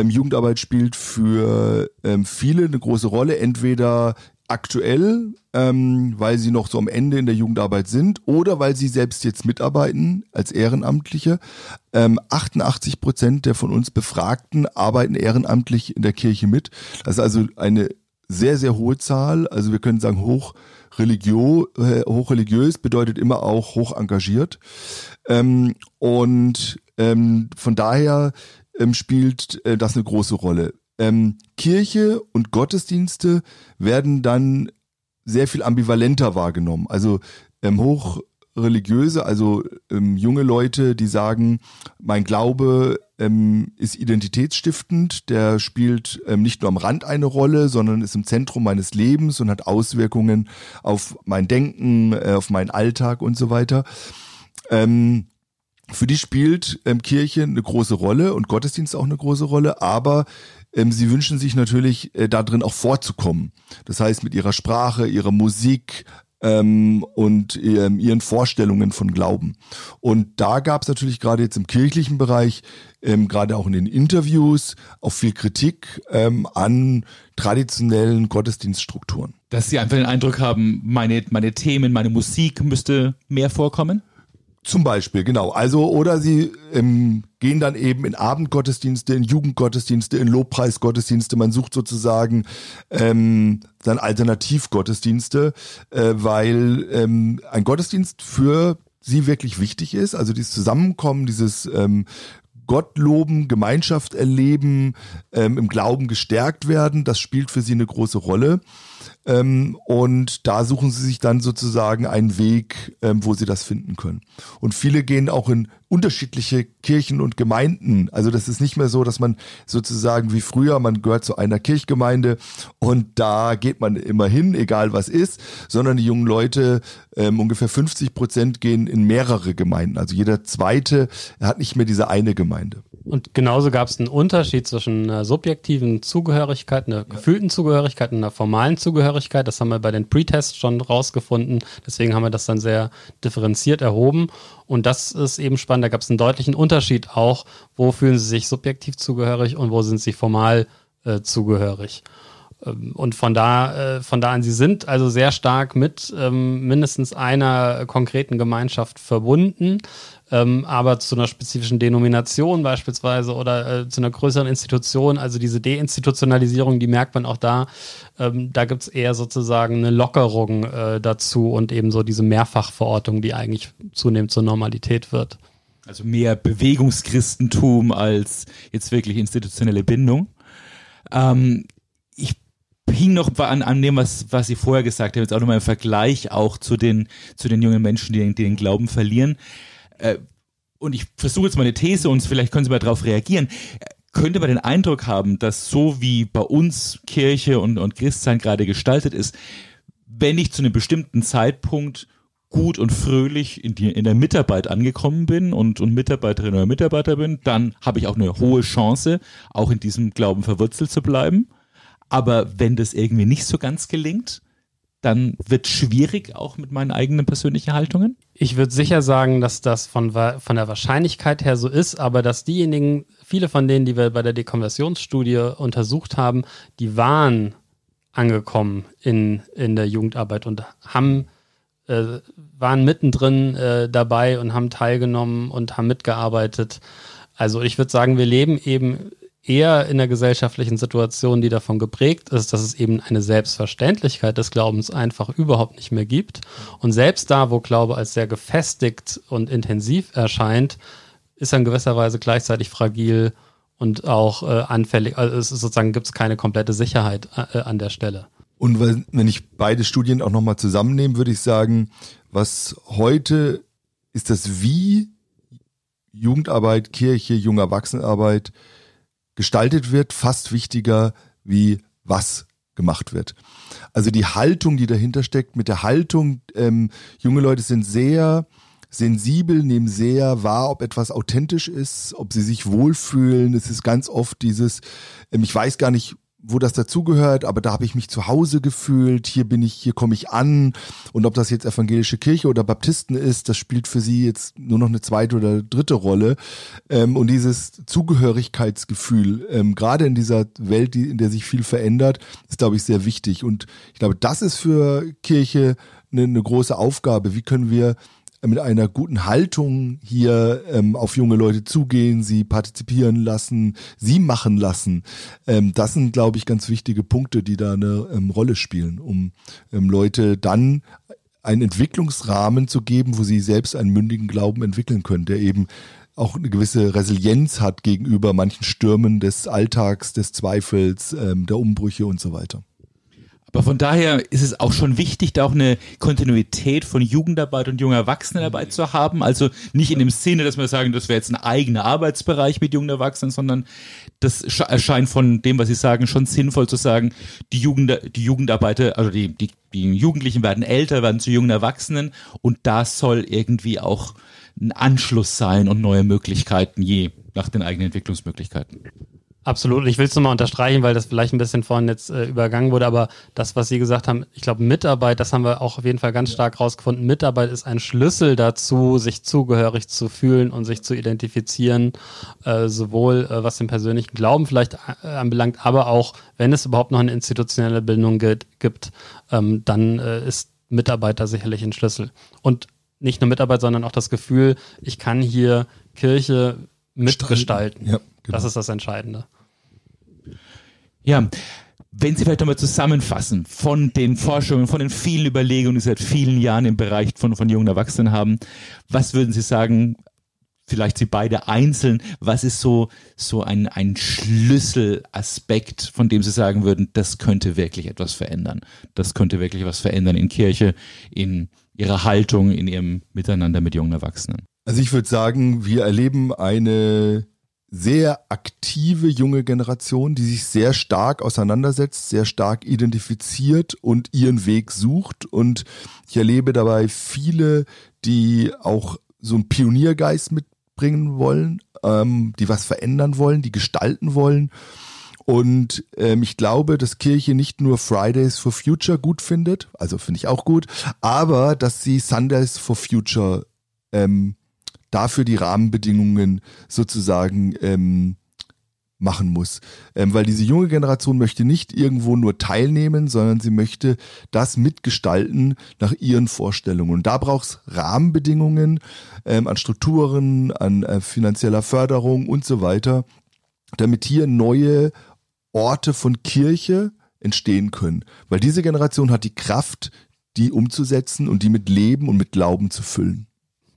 Ähm, Jugendarbeit spielt für ähm, viele eine große Rolle, entweder aktuell, ähm, weil sie noch so am Ende in der Jugendarbeit sind oder weil sie selbst jetzt mitarbeiten als Ehrenamtliche. Ähm, 88 Prozent der von uns Befragten arbeiten ehrenamtlich in der Kirche mit. Das ist also eine sehr, sehr hohe Zahl. Also wir können sagen, hoch religio, äh, hochreligiös bedeutet immer auch hoch engagiert. Ähm, und ähm, von daher ähm, spielt äh, das eine große Rolle. Ähm, Kirche und Gottesdienste werden dann sehr viel ambivalenter wahrgenommen. Also ähm, hochreligiöse, also ähm, junge Leute, die sagen, mein Glaube ähm, ist identitätsstiftend, der spielt ähm, nicht nur am Rand eine Rolle, sondern ist im Zentrum meines Lebens und hat Auswirkungen auf mein Denken, äh, auf meinen Alltag und so weiter. Ähm, für die spielt ähm, Kirche eine große Rolle und Gottesdienst auch eine große Rolle, aber ähm, sie wünschen sich natürlich äh, da drin auch vorzukommen. Das heißt mit ihrer Sprache, ihrer Musik ähm, und ähm, ihren Vorstellungen von Glauben. Und da gab es natürlich gerade jetzt im kirchlichen Bereich, ähm, gerade auch in den Interviews, auch viel Kritik ähm, an traditionellen Gottesdienststrukturen. Dass sie einfach den Eindruck haben, meine, meine Themen, meine Musik müsste mehr vorkommen? Zum Beispiel, genau. Also, oder sie ähm, gehen dann eben in Abendgottesdienste, in Jugendgottesdienste, in Lobpreisgottesdienste. Man sucht sozusagen ähm, dann Alternativgottesdienste, äh, weil ähm, ein Gottesdienst für sie wirklich wichtig ist. Also dieses Zusammenkommen, dieses ähm, Gott loben, Gemeinschaft erleben, ähm, im Glauben gestärkt werden, das spielt für sie eine große Rolle. Ähm, und da suchen sie sich dann sozusagen einen Weg, ähm, wo sie das finden können. Und viele gehen auch in unterschiedliche Kirchen und Gemeinden. Also das ist nicht mehr so, dass man sozusagen wie früher, man gehört zu einer Kirchgemeinde und da geht man immer hin, egal was ist, sondern die jungen Leute, ähm, ungefähr 50 Prozent gehen in mehrere Gemeinden. Also jeder zweite hat nicht mehr diese eine Gemeinde. Und genauso gab es einen Unterschied zwischen einer subjektiven Zugehörigkeit, einer gefühlten Zugehörigkeit und einer formalen Zugehörigkeit. Das haben wir bei den Pre-Tests schon rausgefunden. Deswegen haben wir das dann sehr differenziert erhoben. Und das ist eben spannend. Da gab es einen deutlichen Unterschied auch, wo fühlen sie sich subjektiv zugehörig und wo sind sie formal äh, zugehörig. Ähm, und von da, äh, von da an, sie sind also sehr stark mit ähm, mindestens einer konkreten Gemeinschaft verbunden, ähm, aber zu einer spezifischen Denomination beispielsweise oder äh, zu einer größeren Institution, also diese Deinstitutionalisierung, die merkt man auch da. Ähm, da gibt es eher sozusagen eine Lockerung äh, dazu und eben so diese Mehrfachverortung, die eigentlich zunehmend zur Normalität wird. Also mehr Bewegungschristentum als jetzt wirklich institutionelle Bindung. Ähm, ich hing noch an, an dem, was, was Sie vorher gesagt haben, jetzt auch nochmal im Vergleich auch zu den, zu den jungen Menschen, die, die den Glauben verlieren. Äh, und ich versuche jetzt mal eine These und vielleicht können Sie mal darauf reagieren. Könnte man den Eindruck haben, dass so wie bei uns Kirche und, und Christsein gerade gestaltet ist, wenn ich zu einem bestimmten Zeitpunkt gut und fröhlich in, die, in der Mitarbeit angekommen bin und, und Mitarbeiterin oder Mitarbeiter bin, dann habe ich auch eine hohe Chance, auch in diesem Glauben verwurzelt zu bleiben. Aber wenn das irgendwie nicht so ganz gelingt, dann wird schwierig auch mit meinen eigenen persönlichen Haltungen? Ich würde sicher sagen, dass das von, von der Wahrscheinlichkeit her so ist, aber dass diejenigen, viele von denen, die wir bei der Dekonversionsstudie untersucht haben, die waren angekommen in, in der Jugendarbeit und haben äh, waren mittendrin äh, dabei und haben teilgenommen und haben mitgearbeitet. Also ich würde sagen, wir leben eben eher in der gesellschaftlichen Situation, die davon geprägt ist, dass es eben eine Selbstverständlichkeit des Glaubens einfach überhaupt nicht mehr gibt. Und selbst da, wo Glaube als sehr gefestigt und intensiv erscheint, ist er in gewisser Weise gleichzeitig fragil und auch äh, anfällig. Also es ist sozusagen gibt es keine komplette Sicherheit äh, an der Stelle. Und wenn ich beide Studien auch nochmal zusammennehme, würde ich sagen, was heute ist das Wie Jugendarbeit, Kirche, junge Erwachsenenarbeit gestaltet wird, fast wichtiger wie was gemacht wird. Also die Haltung, die dahinter steckt, mit der Haltung, ähm, junge Leute sind sehr sensibel, nehmen sehr wahr, ob etwas authentisch ist, ob sie sich wohlfühlen. Es ist ganz oft dieses, ähm, ich weiß gar nicht, wo das dazugehört, aber da habe ich mich zu Hause gefühlt, hier bin ich, hier komme ich an. Und ob das jetzt evangelische Kirche oder Baptisten ist, das spielt für sie jetzt nur noch eine zweite oder dritte Rolle. Ähm, und dieses Zugehörigkeitsgefühl, ähm, gerade in dieser Welt, die, in der sich viel verändert, ist glaube ich sehr wichtig. Und ich glaube, das ist für Kirche eine, eine große Aufgabe, wie können wir mit einer guten Haltung hier ähm, auf junge Leute zugehen, sie partizipieren lassen, sie machen lassen. Ähm, das sind, glaube ich, ganz wichtige Punkte, die da eine ähm, Rolle spielen, um ähm, Leute dann einen Entwicklungsrahmen zu geben, wo sie selbst einen mündigen Glauben entwickeln können, der eben auch eine gewisse Resilienz hat gegenüber manchen Stürmen des Alltags, des Zweifels, ähm, der Umbrüche und so weiter. Aber von daher ist es auch schon wichtig, da auch eine Kontinuität von Jugendarbeit und junger Erwachsenenarbeit zu haben. Also nicht in dem Sinne, dass wir sagen, das wäre jetzt ein eigener Arbeitsbereich mit jungen Erwachsenen, sondern das erscheint von dem, was Sie sagen, schon sinnvoll zu sagen, die, Jugend, die Jugendarbeiter, also die, die, die Jugendlichen werden älter, werden zu jungen Erwachsenen und da soll irgendwie auch ein Anschluss sein und neue Möglichkeiten je nach den eigenen Entwicklungsmöglichkeiten. Absolut. Ich will es nochmal unterstreichen, weil das vielleicht ein bisschen vorhin jetzt äh, übergangen wurde, aber das, was Sie gesagt haben, ich glaube, Mitarbeit, das haben wir auch auf jeden Fall ganz stark rausgefunden. Mitarbeit ist ein Schlüssel dazu, sich zugehörig zu fühlen und sich zu identifizieren, äh, sowohl äh, was den persönlichen Glauben vielleicht äh, anbelangt, aber auch, wenn es überhaupt noch eine institutionelle Bildung gibt, ähm, dann äh, ist Mitarbeit da sicherlich ein Schlüssel. Und nicht nur Mitarbeit, sondern auch das Gefühl, ich kann hier Kirche mitgestalten. Ja. Genau. Das ist das Entscheidende. Ja, wenn Sie vielleicht nochmal zusammenfassen von den Forschungen, von den vielen Überlegungen, die Sie seit vielen Jahren im Bereich von, von jungen Erwachsenen haben, was würden Sie sagen, vielleicht Sie beide einzeln, was ist so, so ein, ein Schlüsselaspekt, von dem Sie sagen würden, das könnte wirklich etwas verändern. Das könnte wirklich was verändern in Kirche, in Ihrer Haltung, in Ihrem Miteinander mit jungen Erwachsenen. Also ich würde sagen, wir erleben eine sehr aktive junge Generation, die sich sehr stark auseinandersetzt, sehr stark identifiziert und ihren Weg sucht. Und ich erlebe dabei viele, die auch so einen Pioniergeist mit bringen wollen, ähm, die was verändern wollen, die gestalten wollen. Und ähm, ich glaube, dass Kirche nicht nur Fridays for Future gut findet, also finde ich auch gut, aber dass sie Sundays for Future ähm, dafür die Rahmenbedingungen sozusagen ähm, machen muss. Ähm, weil diese junge Generation möchte nicht irgendwo nur teilnehmen, sondern sie möchte das mitgestalten nach ihren Vorstellungen. Und da braucht es Rahmenbedingungen ähm, an Strukturen, an äh, finanzieller Förderung und so weiter, damit hier neue Orte von Kirche entstehen können. Weil diese Generation hat die Kraft, die umzusetzen und die mit Leben und mit Glauben zu füllen.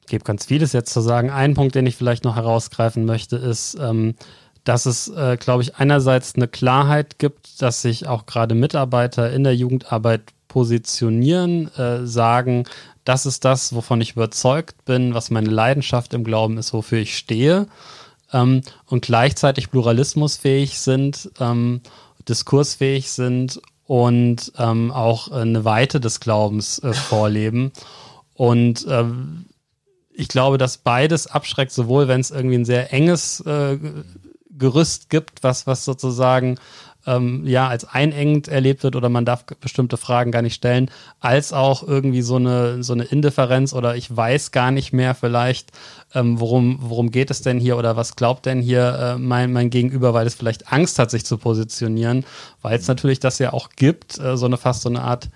Gebe ganz vieles jetzt zu sagen. Ein Punkt, den ich vielleicht noch herausgreifen möchte, ist, ähm, dass es, äh, glaube ich, einerseits eine Klarheit gibt, dass sich auch gerade Mitarbeiter in der Jugendarbeit positionieren, äh, sagen, das ist das, wovon ich überzeugt bin, was meine Leidenschaft im Glauben ist, wofür ich stehe ähm, und gleichzeitig pluralismusfähig sind, ähm, diskursfähig sind und ähm, auch eine Weite des Glaubens äh, vorleben. Und ähm, ich glaube, dass beides abschreckt, sowohl wenn es irgendwie ein sehr enges äh, Gerüst gibt, was, was sozusagen ähm, ja als einengend erlebt wird oder man darf bestimmte Fragen gar nicht stellen, als auch irgendwie so eine, so eine Indifferenz oder ich weiß gar nicht mehr vielleicht, ähm, worum, worum geht es denn hier oder was glaubt denn hier äh, mein, mein Gegenüber, weil es vielleicht Angst hat, sich zu positionieren, weil es natürlich das ja auch gibt, äh, so eine fast so eine Art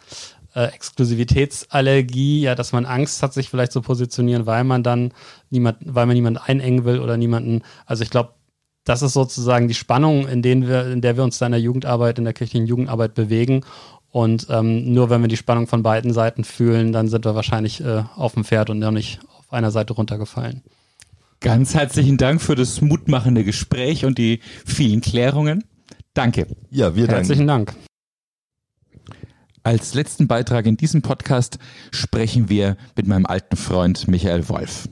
äh, Exklusivitätsallergie, ja, dass man Angst hat, sich vielleicht zu positionieren, weil man dann niemand, weil man niemanden einengen will oder niemanden, also ich glaube, das ist sozusagen die Spannung, in, denen wir, in der wir uns da in der Jugendarbeit, in der kirchlichen Jugendarbeit bewegen. Und ähm, nur wenn wir die Spannung von beiden Seiten fühlen, dann sind wir wahrscheinlich äh, auf dem Pferd und noch nicht auf einer Seite runtergefallen. Ganz herzlichen Dank für das mutmachende Gespräch und die vielen Klärungen. Danke. Ja, wir danken. Herzlichen Dank. Als letzten Beitrag in diesem Podcast sprechen wir mit meinem alten Freund Michael Wolf.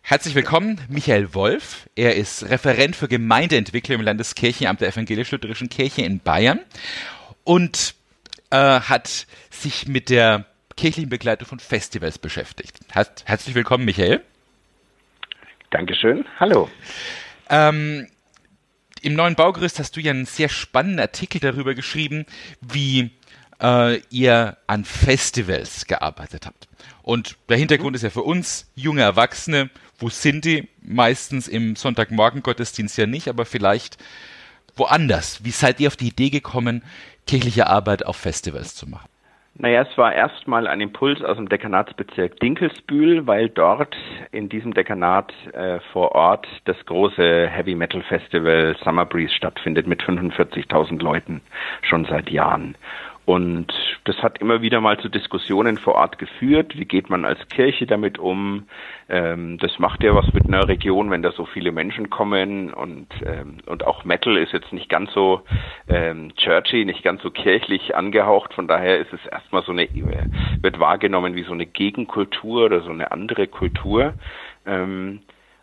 Herzlich willkommen, Michael Wolf. Er ist Referent für Gemeindeentwicklung im Landeskirchenamt der Evangelisch-Lutherischen Kirche in Bayern und äh, hat sich mit der kirchlichen Begleitung von Festivals beschäftigt. Herzlich willkommen, Michael. Dankeschön. Hallo. Ähm, Im neuen Baugerüst hast du ja einen sehr spannenden Artikel darüber geschrieben, wie äh, ihr an Festivals gearbeitet habt. Und der Hintergrund ist ja für uns junge Erwachsene, wo sind die? Meistens im Sonntagmorgen-Gottesdienst ja nicht, aber vielleicht woanders. Wie seid ihr auf die Idee gekommen, kirchliche Arbeit auf Festivals zu machen? Naja, es war erstmal ein Impuls aus dem Dekanatsbezirk Dinkelsbühl, weil dort in diesem Dekanat äh, vor Ort das große Heavy Metal Festival Summer Breeze stattfindet mit 45.000 Leuten schon seit Jahren. Und das hat immer wieder mal zu Diskussionen vor Ort geführt. Wie geht man als Kirche damit um? Ähm, das macht ja was mit einer Region, wenn da so viele Menschen kommen. Und, ähm, und auch Metal ist jetzt nicht ganz so ähm, churchy, nicht ganz so kirchlich angehaucht. Von daher ist es erstmal so eine, wird wahrgenommen wie so eine Gegenkultur oder so eine andere Kultur. Ähm,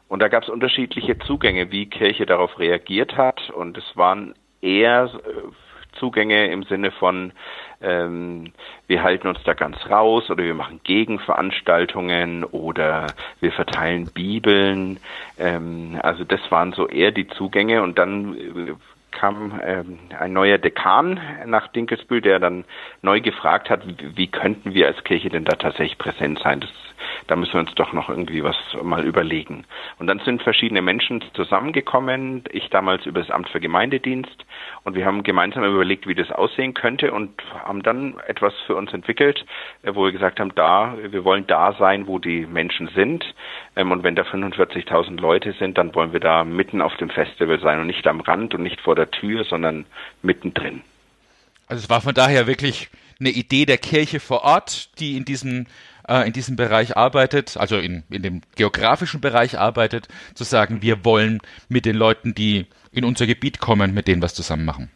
und da gab es unterschiedliche Zugänge, wie Kirche darauf reagiert hat. Und es waren eher äh, Zugänge im Sinne von, ähm, wir halten uns da ganz raus oder wir machen Gegenveranstaltungen oder wir verteilen Bibeln. Ähm, also das waren so eher die Zugänge und dann äh, kam ähm, ein neuer Dekan nach Dinkelsbühl, der dann neu gefragt hat, wie, könnten wir als Kirche denn da tatsächlich präsent sein? Das da müssen wir uns doch noch irgendwie was mal überlegen. Und dann sind verschiedene Menschen zusammengekommen, ich damals über das Amt für Gemeindedienst und wir haben gemeinsam überlegt, wie das aussehen könnte und haben dann etwas für uns entwickelt, äh, wo wir gesagt haben, da, wir wollen da sein, wo die Menschen sind. Ähm, und wenn da 45.000 Leute sind, dann wollen wir da mitten auf dem Festival sein und nicht am Rand und nicht vor der Tür, sondern mittendrin. Also es war von daher wirklich eine Idee der Kirche vor Ort, die in diesem äh, in diesem Bereich arbeitet, also in, in dem geografischen Bereich arbeitet, zu sagen, wir wollen mit den Leuten, die in unser Gebiet kommen, mit denen was zusammen machen.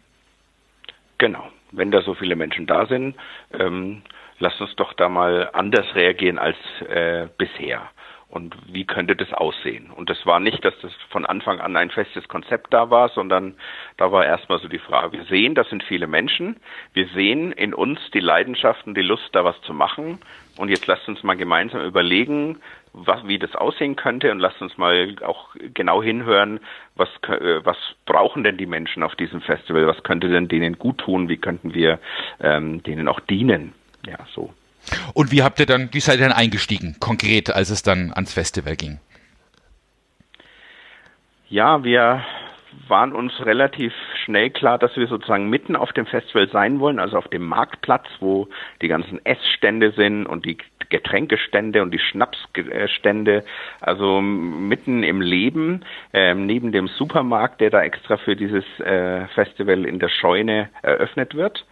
Genau. Wenn da so viele Menschen da sind, ähm, lasst uns doch da mal anders reagieren als äh, bisher. Und wie könnte das aussehen? Und das war nicht, dass das von Anfang an ein festes Konzept da war, sondern da war erstmal so die Frage, wir sehen, das sind viele Menschen, wir sehen in uns die Leidenschaft und die Lust, da was zu machen und jetzt lasst uns mal gemeinsam überlegen, was, wie das aussehen könnte und lasst uns mal auch genau hinhören, was, äh, was brauchen denn die Menschen auf diesem Festival, was könnte denn denen gut tun, wie könnten wir ähm, denen auch dienen. Ja, so. Und wie habt ihr dann, wie seid ihr dann eingestiegen, konkret, als es dann ans Festival ging? Ja, wir waren uns relativ schnell klar, dass wir sozusagen mitten auf dem Festival sein wollen, also auf dem Marktplatz, wo die ganzen Essstände sind und die Getränkestände und die Schnapsstände, also mitten im Leben, äh, neben dem Supermarkt, der da extra für dieses äh, Festival in der Scheune eröffnet wird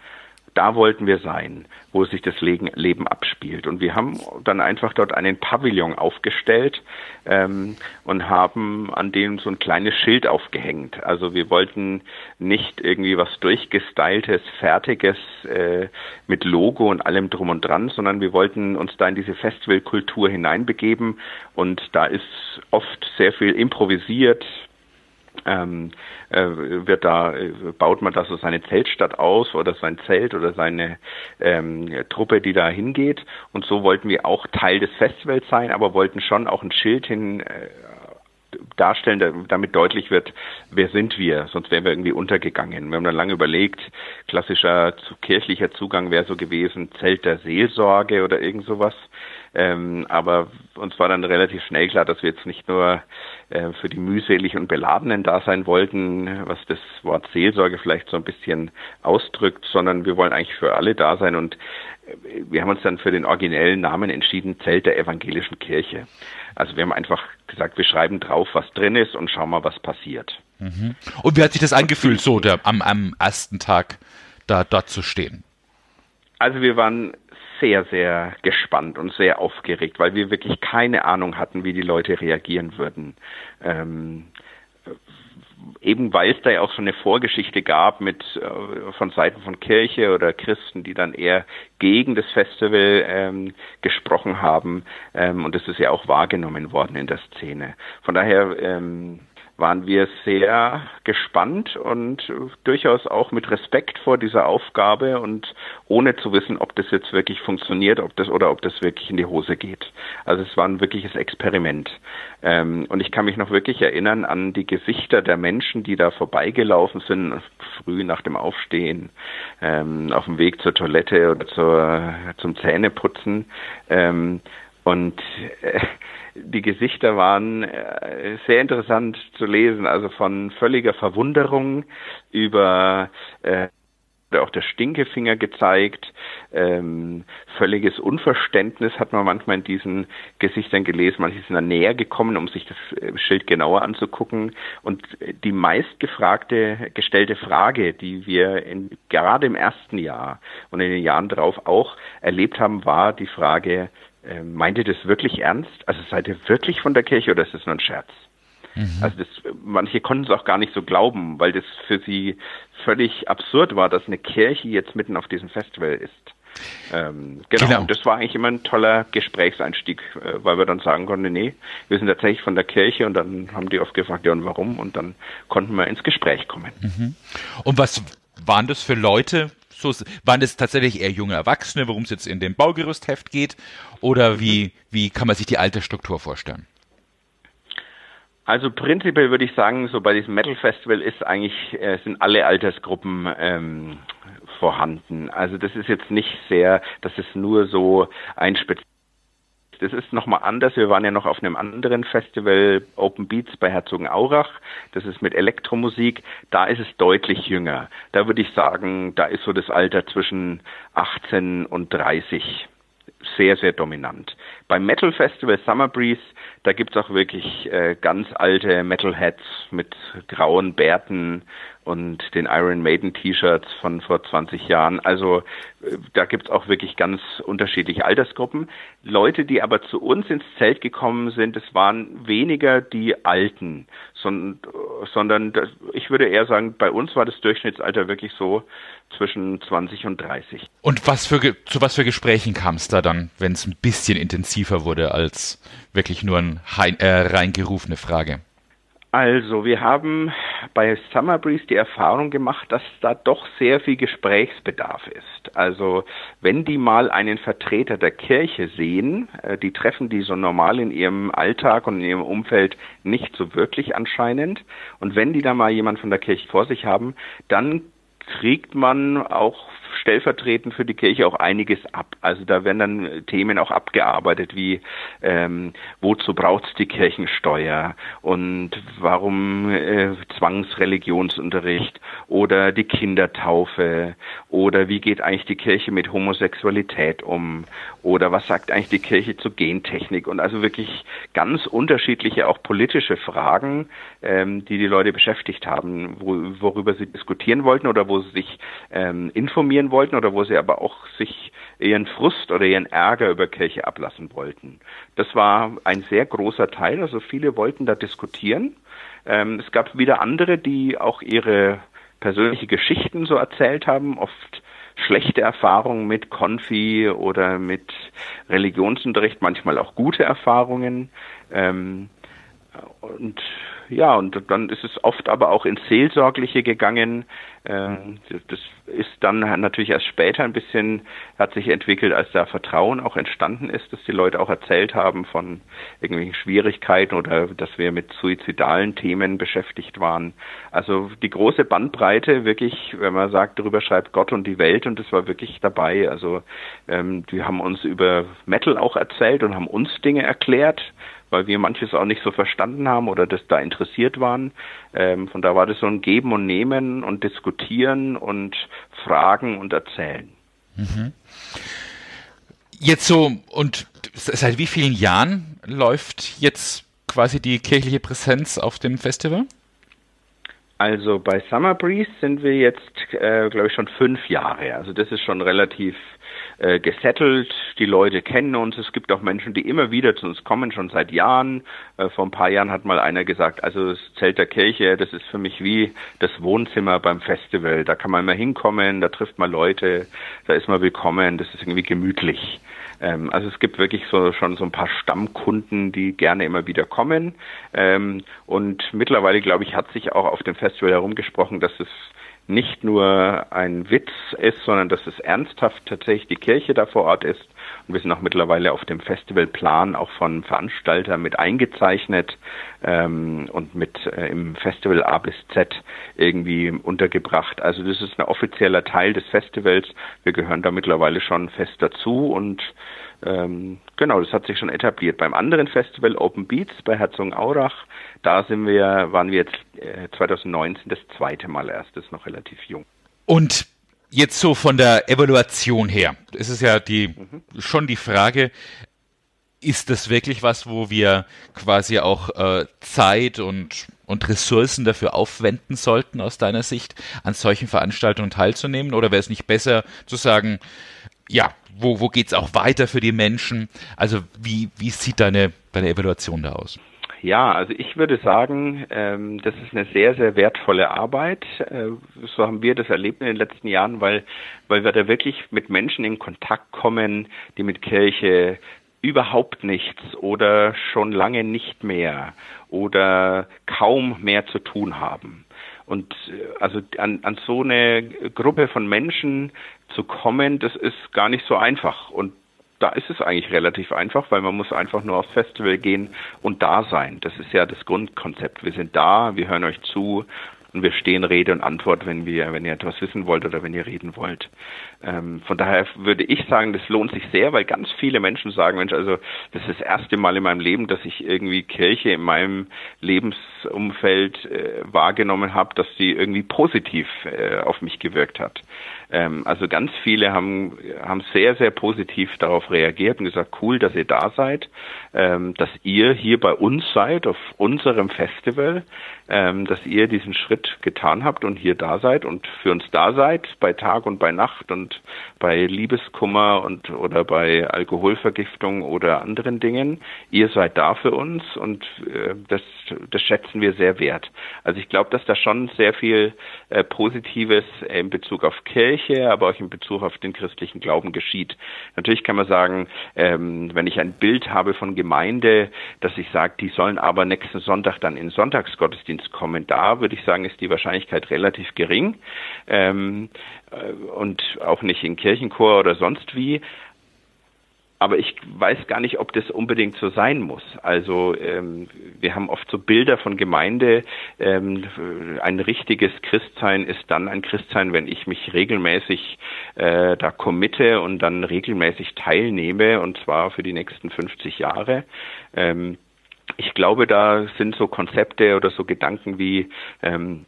da wollten wir sein, wo sich das Leben abspielt. Und wir haben dann einfach dort einen Pavillon aufgestellt ähm, und haben an dem so ein kleines Schild aufgehängt. Also wir wollten nicht irgendwie was durchgestyltes, fertiges äh, mit Logo und allem drum und dran, sondern wir wollten uns da in diese Festivalkultur hineinbegeben. Und da ist oft sehr viel improvisiert, ähm, äh, wird da äh, baut man da so seine Zeltstadt aus oder sein Zelt oder seine ähm, Truppe, die da hingeht. Und so wollten wir auch Teil des Festivals sein, aber wollten schon auch ein Schild hin äh, darstellen, damit deutlich wird, wer sind wir, sonst wären wir irgendwie untergegangen. Wir haben dann lange überlegt, klassischer kirchlicher Zugang wäre so gewesen, Zelt der Seelsorge oder irgend sowas. Ähm, aber uns war dann relativ schnell klar, dass wir jetzt nicht nur äh, für die mühselig und Beladenen da sein wollten, was das Wort Seelsorge vielleicht so ein bisschen ausdrückt, sondern wir wollen eigentlich für alle da sein und äh, wir haben uns dann für den originellen Namen entschieden, Zelt der evangelischen Kirche. Also wir haben einfach gesagt, wir schreiben drauf, was drin ist und schauen mal, was passiert. Mhm. Und wie hat sich das angefühlt, so der, am, am ersten Tag da dort zu stehen? Also wir waren sehr, sehr gespannt und sehr aufgeregt, weil wir wirklich keine Ahnung hatten, wie die Leute reagieren würden. Ähm, eben weil es da ja auch schon eine Vorgeschichte gab mit äh, von Seiten von Kirche oder Christen, die dann eher gegen das Festival ähm, gesprochen haben ähm, und das ist ja auch wahrgenommen worden in der Szene. Von daher ähm, waren wir sehr gespannt und durchaus auch mit Respekt vor dieser Aufgabe und ohne zu wissen, ob das jetzt wirklich funktioniert, ob das oder ob das wirklich in die Hose geht. Also es war ein wirkliches Experiment. Ähm, und ich kann mich noch wirklich erinnern an die Gesichter der Menschen, die da vorbeigelaufen sind, früh nach dem Aufstehen, ähm, auf dem Weg zur Toilette oder zur, zum Zähneputzen. Ähm, und äh, die Gesichter waren äh, sehr interessant zu lesen, also von völliger Verwunderung über äh, auch der Stinkefinger gezeigt. Ähm, völliges Unverständnis hat man manchmal in diesen Gesichtern gelesen. Manche sind dann näher gekommen, um sich das äh, Schild genauer anzugucken. Und die meistgefragte, gestellte Frage, die wir in, gerade im ersten Jahr und in den Jahren darauf auch erlebt haben, war die Frage, äh, meint ihr das wirklich ernst? Also seid ihr wirklich von der Kirche oder ist das nur ein Scherz? Mhm. Also das, manche konnten es auch gar nicht so glauben, weil das für sie völlig absurd war, dass eine Kirche jetzt mitten auf diesem Festival ist. Ähm, genau. genau. Und das war eigentlich immer ein toller Gesprächseinstieg, äh, weil wir dann sagen konnten, nee, wir sind tatsächlich von der Kirche und dann haben die oft gefragt, ja und warum? Und dann konnten wir ins Gespräch kommen. Mhm. Und was waren das für Leute? So, waren das tatsächlich eher junge Erwachsene, worum es jetzt in dem Baugerüstheft geht? Oder wie, wie kann man sich die alte Struktur vorstellen? Also prinzipiell würde ich sagen, so bei diesem Metal Festival ist eigentlich, äh, sind alle Altersgruppen ähm, vorhanden. Also das ist jetzt nicht sehr, das ist nur so ein spezielles das ist nochmal anders. Wir waren ja noch auf einem anderen Festival, Open Beats bei Herzogenaurach. Das ist mit Elektromusik. Da ist es deutlich jünger. Da würde ich sagen, da ist so das Alter zwischen 18 und 30 sehr, sehr dominant. Beim Metal Festival Summer Breeze, da gibt's auch wirklich äh, ganz alte Metalheads mit grauen Bärten und den Iron Maiden T-Shirts von vor 20 Jahren. Also äh, da gibt's auch wirklich ganz unterschiedliche Altersgruppen. Leute, die aber zu uns ins Zelt gekommen sind, es waren weniger die Alten, sondern, sondern ich würde eher sagen, bei uns war das Durchschnittsalter wirklich so zwischen 20 und 30. Und was für, zu was für Gesprächen kam es da dann, wenn es ein bisschen intensiver wurde als wirklich nur eine äh, reingerufene Frage? Also, wir haben bei Summer Breeze die Erfahrung gemacht, dass da doch sehr viel Gesprächsbedarf ist. Also, wenn die mal einen Vertreter der Kirche sehen, äh, die treffen die so normal in ihrem Alltag und in ihrem Umfeld nicht so wirklich anscheinend. Und wenn die da mal jemand von der Kirche vor sich haben, dann kriegt man auch stellvertretend für die Kirche auch einiges ab. Also da werden dann Themen auch abgearbeitet, wie ähm, wozu braucht's die Kirchensteuer und warum äh, Zwangsreligionsunterricht oder die Kindertaufe oder wie geht eigentlich die Kirche mit Homosexualität um oder was sagt eigentlich die Kirche zu Gentechnik und also wirklich ganz unterschiedliche auch politische Fragen, ähm, die die Leute beschäftigt haben, wo, worüber sie diskutieren wollten oder wo sie sich ähm, informieren wollten oder wo sie aber auch sich ihren Frust oder ihren Ärger über Kirche ablassen wollten. Das war ein sehr großer Teil, also viele wollten da diskutieren. Ähm, es gab wieder andere, die auch ihre persönliche Geschichten so erzählt haben, oft schlechte Erfahrungen mit Konfi oder mit Religionsunterricht, manchmal auch gute Erfahrungen. Ähm, und ja, und dann ist es oft aber auch ins Seelsorgliche gegangen. Ähm, das ist dann natürlich erst später ein bisschen, hat sich entwickelt, als da Vertrauen auch entstanden ist, dass die Leute auch erzählt haben von irgendwelchen Schwierigkeiten oder dass wir mit suizidalen Themen beschäftigt waren. Also die große Bandbreite wirklich, wenn man sagt, darüber schreibt Gott und die Welt und das war wirklich dabei. Also ähm, die haben uns über Metal auch erzählt und haben uns Dinge erklärt weil wir manches auch nicht so verstanden haben oder das da interessiert waren. Ähm, von da war das so ein Geben und Nehmen und Diskutieren und Fragen und Erzählen. Mhm. Jetzt so, und seit wie vielen Jahren läuft jetzt quasi die kirchliche Präsenz auf dem Festival? Also bei Summer Breeze sind wir jetzt, äh, glaube ich, schon fünf Jahre. Also das ist schon relativ äh, gesettelt. Die Leute kennen uns. Es gibt auch Menschen, die immer wieder zu uns kommen, schon seit Jahren. Äh, vor ein paar Jahren hat mal einer gesagt, also das Zelt der Kirche, das ist für mich wie das Wohnzimmer beim Festival. Da kann man immer hinkommen, da trifft man Leute, da ist man willkommen, das ist irgendwie gemütlich. Ähm, also es gibt wirklich so schon so ein paar Stammkunden, die gerne immer wieder kommen. Ähm, und mittlerweile, glaube ich, hat sich auch auf dem Festival herumgesprochen, dass es nicht nur ein Witz ist, sondern dass es ernsthaft tatsächlich die Kirche da vor Ort ist. Und wir sind auch mittlerweile auf dem Festivalplan auch von Veranstaltern mit eingezeichnet ähm, und mit äh, im Festival A bis Z irgendwie untergebracht. Also das ist ein offizieller Teil des Festivals. Wir gehören da mittlerweile schon fest dazu und ähm, genau, das hat sich schon etabliert. Beim anderen Festival Open Beats bei Herzogenaurach, da sind wir, waren wir jetzt äh, 2019 das zweite Mal erst, das ist noch relativ jung. Und jetzt so von der Evaluation her, ist es ja die, mhm. schon die Frage, ist das wirklich was, wo wir quasi auch äh, Zeit und, und Ressourcen dafür aufwenden sollten, aus deiner Sicht, an solchen Veranstaltungen teilzunehmen? Oder wäre es nicht besser zu sagen, ja, wo, wo geht es auch weiter für die Menschen? Also wie, wie sieht deine, deine Evaluation da aus? Ja, also ich würde sagen, ähm, das ist eine sehr, sehr wertvolle Arbeit. Äh, so haben wir das erlebt in den letzten Jahren, weil, weil wir da wirklich mit Menschen in Kontakt kommen, die mit Kirche überhaupt nichts oder schon lange nicht mehr oder kaum mehr zu tun haben. Und äh, also an, an so eine Gruppe von Menschen zu kommen, das ist gar nicht so einfach. Und da ist es eigentlich relativ einfach, weil man muss einfach nur aufs Festival gehen und da sein. Das ist ja das Grundkonzept. Wir sind da, wir hören euch zu und wir stehen Rede und Antwort, wenn wir, wenn ihr etwas wissen wollt oder wenn ihr reden wollt. Ähm, von daher würde ich sagen, das lohnt sich sehr, weil ganz viele Menschen sagen, Mensch, also das ist das erste Mal in meinem Leben, dass ich irgendwie Kirche in meinem Lebensumfeld äh, wahrgenommen habe, dass sie irgendwie positiv äh, auf mich gewirkt hat. Ähm, also ganz viele haben, haben sehr, sehr positiv darauf reagiert und gesagt, cool, dass ihr da seid, ähm, dass ihr hier bei uns seid, auf unserem Festival, ähm, dass ihr diesen Schritt getan habt und hier da seid und für uns da seid, bei Tag und bei Nacht und bei Liebeskummer und oder bei Alkoholvergiftung oder anderen Dingen. Ihr seid da für uns und äh, das, das schätzen wir sehr wert. Also ich glaube, dass da schon sehr viel äh, Positives in Bezug auf Kirche, aber auch in Bezug auf den christlichen Glauben geschieht. Natürlich kann man sagen, ähm, wenn ich ein Bild habe von Gemeinde, dass ich sage, die sollen aber nächsten Sonntag dann in Sonntagsgottesdienst kommen, da würde ich sagen, ist die Wahrscheinlichkeit relativ gering ähm, äh, und auch nicht in Kirchenchor oder sonst wie. Aber ich weiß gar nicht, ob das unbedingt so sein muss. Also ähm, wir haben oft so Bilder von Gemeinde. Ähm, ein richtiges Christsein ist dann ein Christsein, wenn ich mich regelmäßig äh, da committe und dann regelmäßig teilnehme und zwar für die nächsten 50 Jahre. Ähm, ich glaube, da sind so Konzepte oder so Gedanken wie ähm,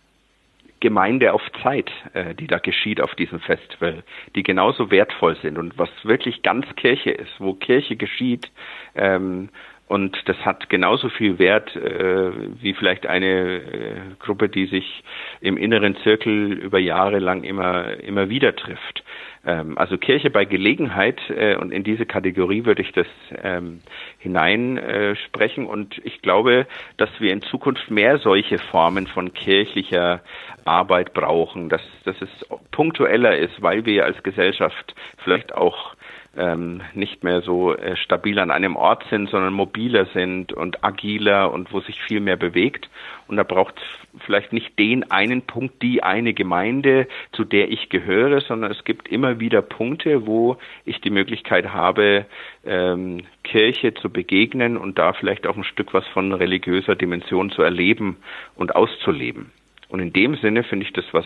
Gemeinde auf Zeit, äh, die da geschieht auf diesem Festival, die genauso wertvoll sind und was wirklich ganz Kirche ist, wo Kirche geschieht. Ähm, und das hat genauso viel Wert äh, wie vielleicht eine äh, Gruppe, die sich im inneren Zirkel über Jahre lang immer, immer wieder trifft. Ähm, also Kirche bei Gelegenheit äh, und in diese Kategorie würde ich das ähm, hineinsprechen. Äh, und ich glaube, dass wir in Zukunft mehr solche Formen von kirchlicher Arbeit brauchen, dass, dass es punktueller ist, weil wir als Gesellschaft vielleicht auch ähm, nicht mehr so äh, stabil an einem Ort sind, sondern mobiler sind und agiler und wo sich viel mehr bewegt. Und da braucht es vielleicht nicht den einen Punkt, die eine Gemeinde, zu der ich gehöre, sondern es gibt immer wieder Punkte, wo ich die Möglichkeit habe, ähm, Kirche zu begegnen und da vielleicht auch ein Stück was von religiöser Dimension zu erleben und auszuleben. Und in dem Sinne finde ich das was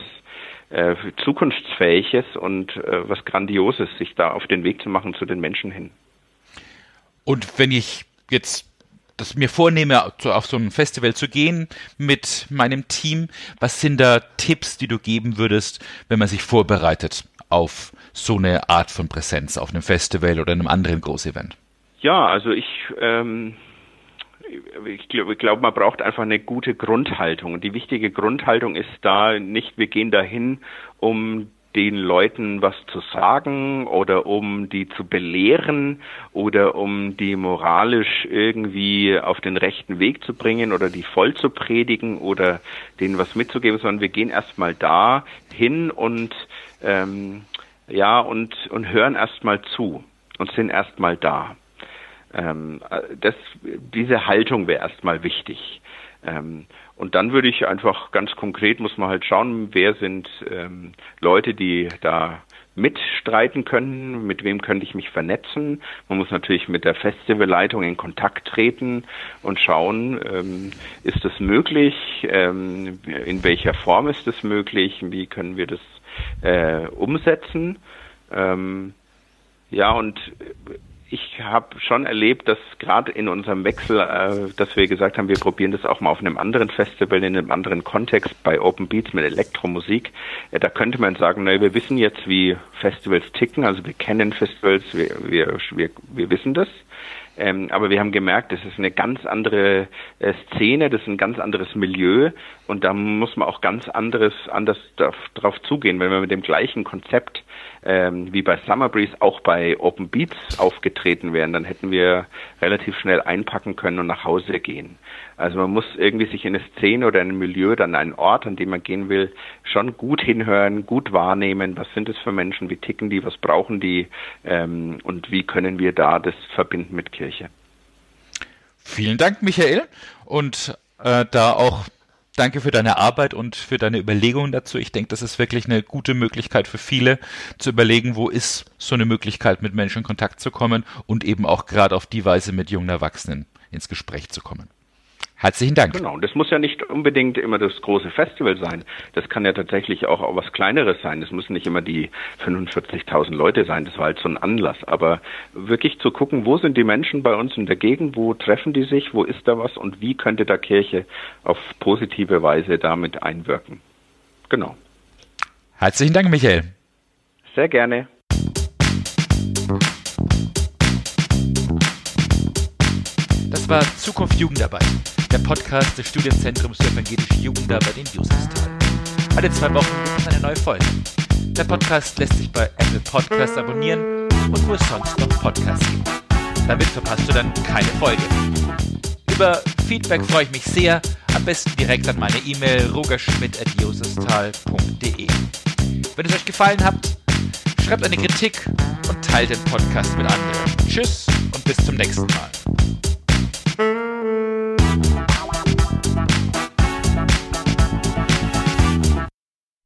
äh, zukunftsfähiges und äh, was Grandioses, sich da auf den Weg zu machen zu den Menschen hin. Und wenn ich jetzt das mir vornehme, auf so ein Festival zu gehen mit meinem Team, was sind da Tipps, die du geben würdest, wenn man sich vorbereitet auf so eine Art von Präsenz auf einem Festival oder einem anderen Großevent? Ja, also ich ähm, ich glaube, glaub, man braucht einfach eine gute Grundhaltung. Und die wichtige Grundhaltung ist da nicht, wir gehen dahin, um den Leuten was zu sagen oder um die zu belehren oder um die moralisch irgendwie auf den rechten Weg zu bringen oder die voll zu predigen oder denen was mitzugeben, sondern wir gehen erstmal da hin und ähm, ja und und hören erstmal zu und sind erstmal da. Ähm, das, diese Haltung wäre erstmal wichtig. Ähm, und dann würde ich einfach ganz konkret, muss man halt schauen, wer sind ähm, Leute, die da mitstreiten können, mit wem könnte ich mich vernetzen. Man muss natürlich mit der Festivalleitung in Kontakt treten und schauen, ähm, ist das möglich, ähm, in welcher Form ist das möglich, wie können wir das äh, umsetzen. Ähm, ja, und ich habe schon erlebt, dass gerade in unserem Wechsel, äh, dass wir gesagt haben, wir probieren das auch mal auf einem anderen Festival, in einem anderen Kontext bei Open Beats mit Elektromusik. Äh, da könnte man sagen, naja, wir wissen jetzt, wie Festivals ticken, also wir kennen Festivals, wir, wir, wir, wir wissen das. Ähm, aber wir haben gemerkt, das ist eine ganz andere äh, Szene, das ist ein ganz anderes Milieu und da muss man auch ganz anderes, anders drauf zugehen. Wenn wir mit dem gleichen Konzept ähm, wie bei Summer Breeze auch bei Open Beats aufgetreten wären, dann hätten wir relativ schnell einpacken können und nach Hause gehen. Also man muss irgendwie sich in eine Szene oder in ein Milieu, dann einen Ort, an dem man gehen will, schon gut hinhören, gut wahrnehmen, was sind es für Menschen, wie ticken die, was brauchen die ähm, und wie können wir da das verbinden mit Kirche. Vielen Dank, Michael. Und äh, da auch danke für deine Arbeit und für deine Überlegungen dazu. Ich denke, das ist wirklich eine gute Möglichkeit für viele zu überlegen, wo ist so eine Möglichkeit, mit Menschen in Kontakt zu kommen und eben auch gerade auf die Weise mit jungen Erwachsenen ins Gespräch zu kommen. Herzlichen Dank. Genau, und das muss ja nicht unbedingt immer das große Festival sein. Das kann ja tatsächlich auch, auch was Kleineres sein. Das müssen nicht immer die 45.000 Leute sein. Das war halt so ein Anlass. Aber wirklich zu gucken, wo sind die Menschen bei uns in der Gegend, wo treffen die sich, wo ist da was und wie könnte da Kirche auf positive Weise damit einwirken. Genau. Herzlichen Dank, Michael. Sehr gerne. Das war Zukunft Jugendarbeit, der Podcast des Studienzentrums für evangelische Jugendarbeit in Josefsthal. Alle zwei Wochen gibt es eine neue Folge. Der Podcast lässt sich bei Apple Podcasts abonnieren und wo es sonst noch Podcasts gibt. Damit verpasst du dann keine Folge. Über Feedback freue ich mich sehr. Am besten direkt an meine E-Mail rogerschmidt.josefsthal.de. Wenn es euch gefallen hat, schreibt eine Kritik und teilt den Podcast mit anderen. Tschüss und bis zum nächsten Mal.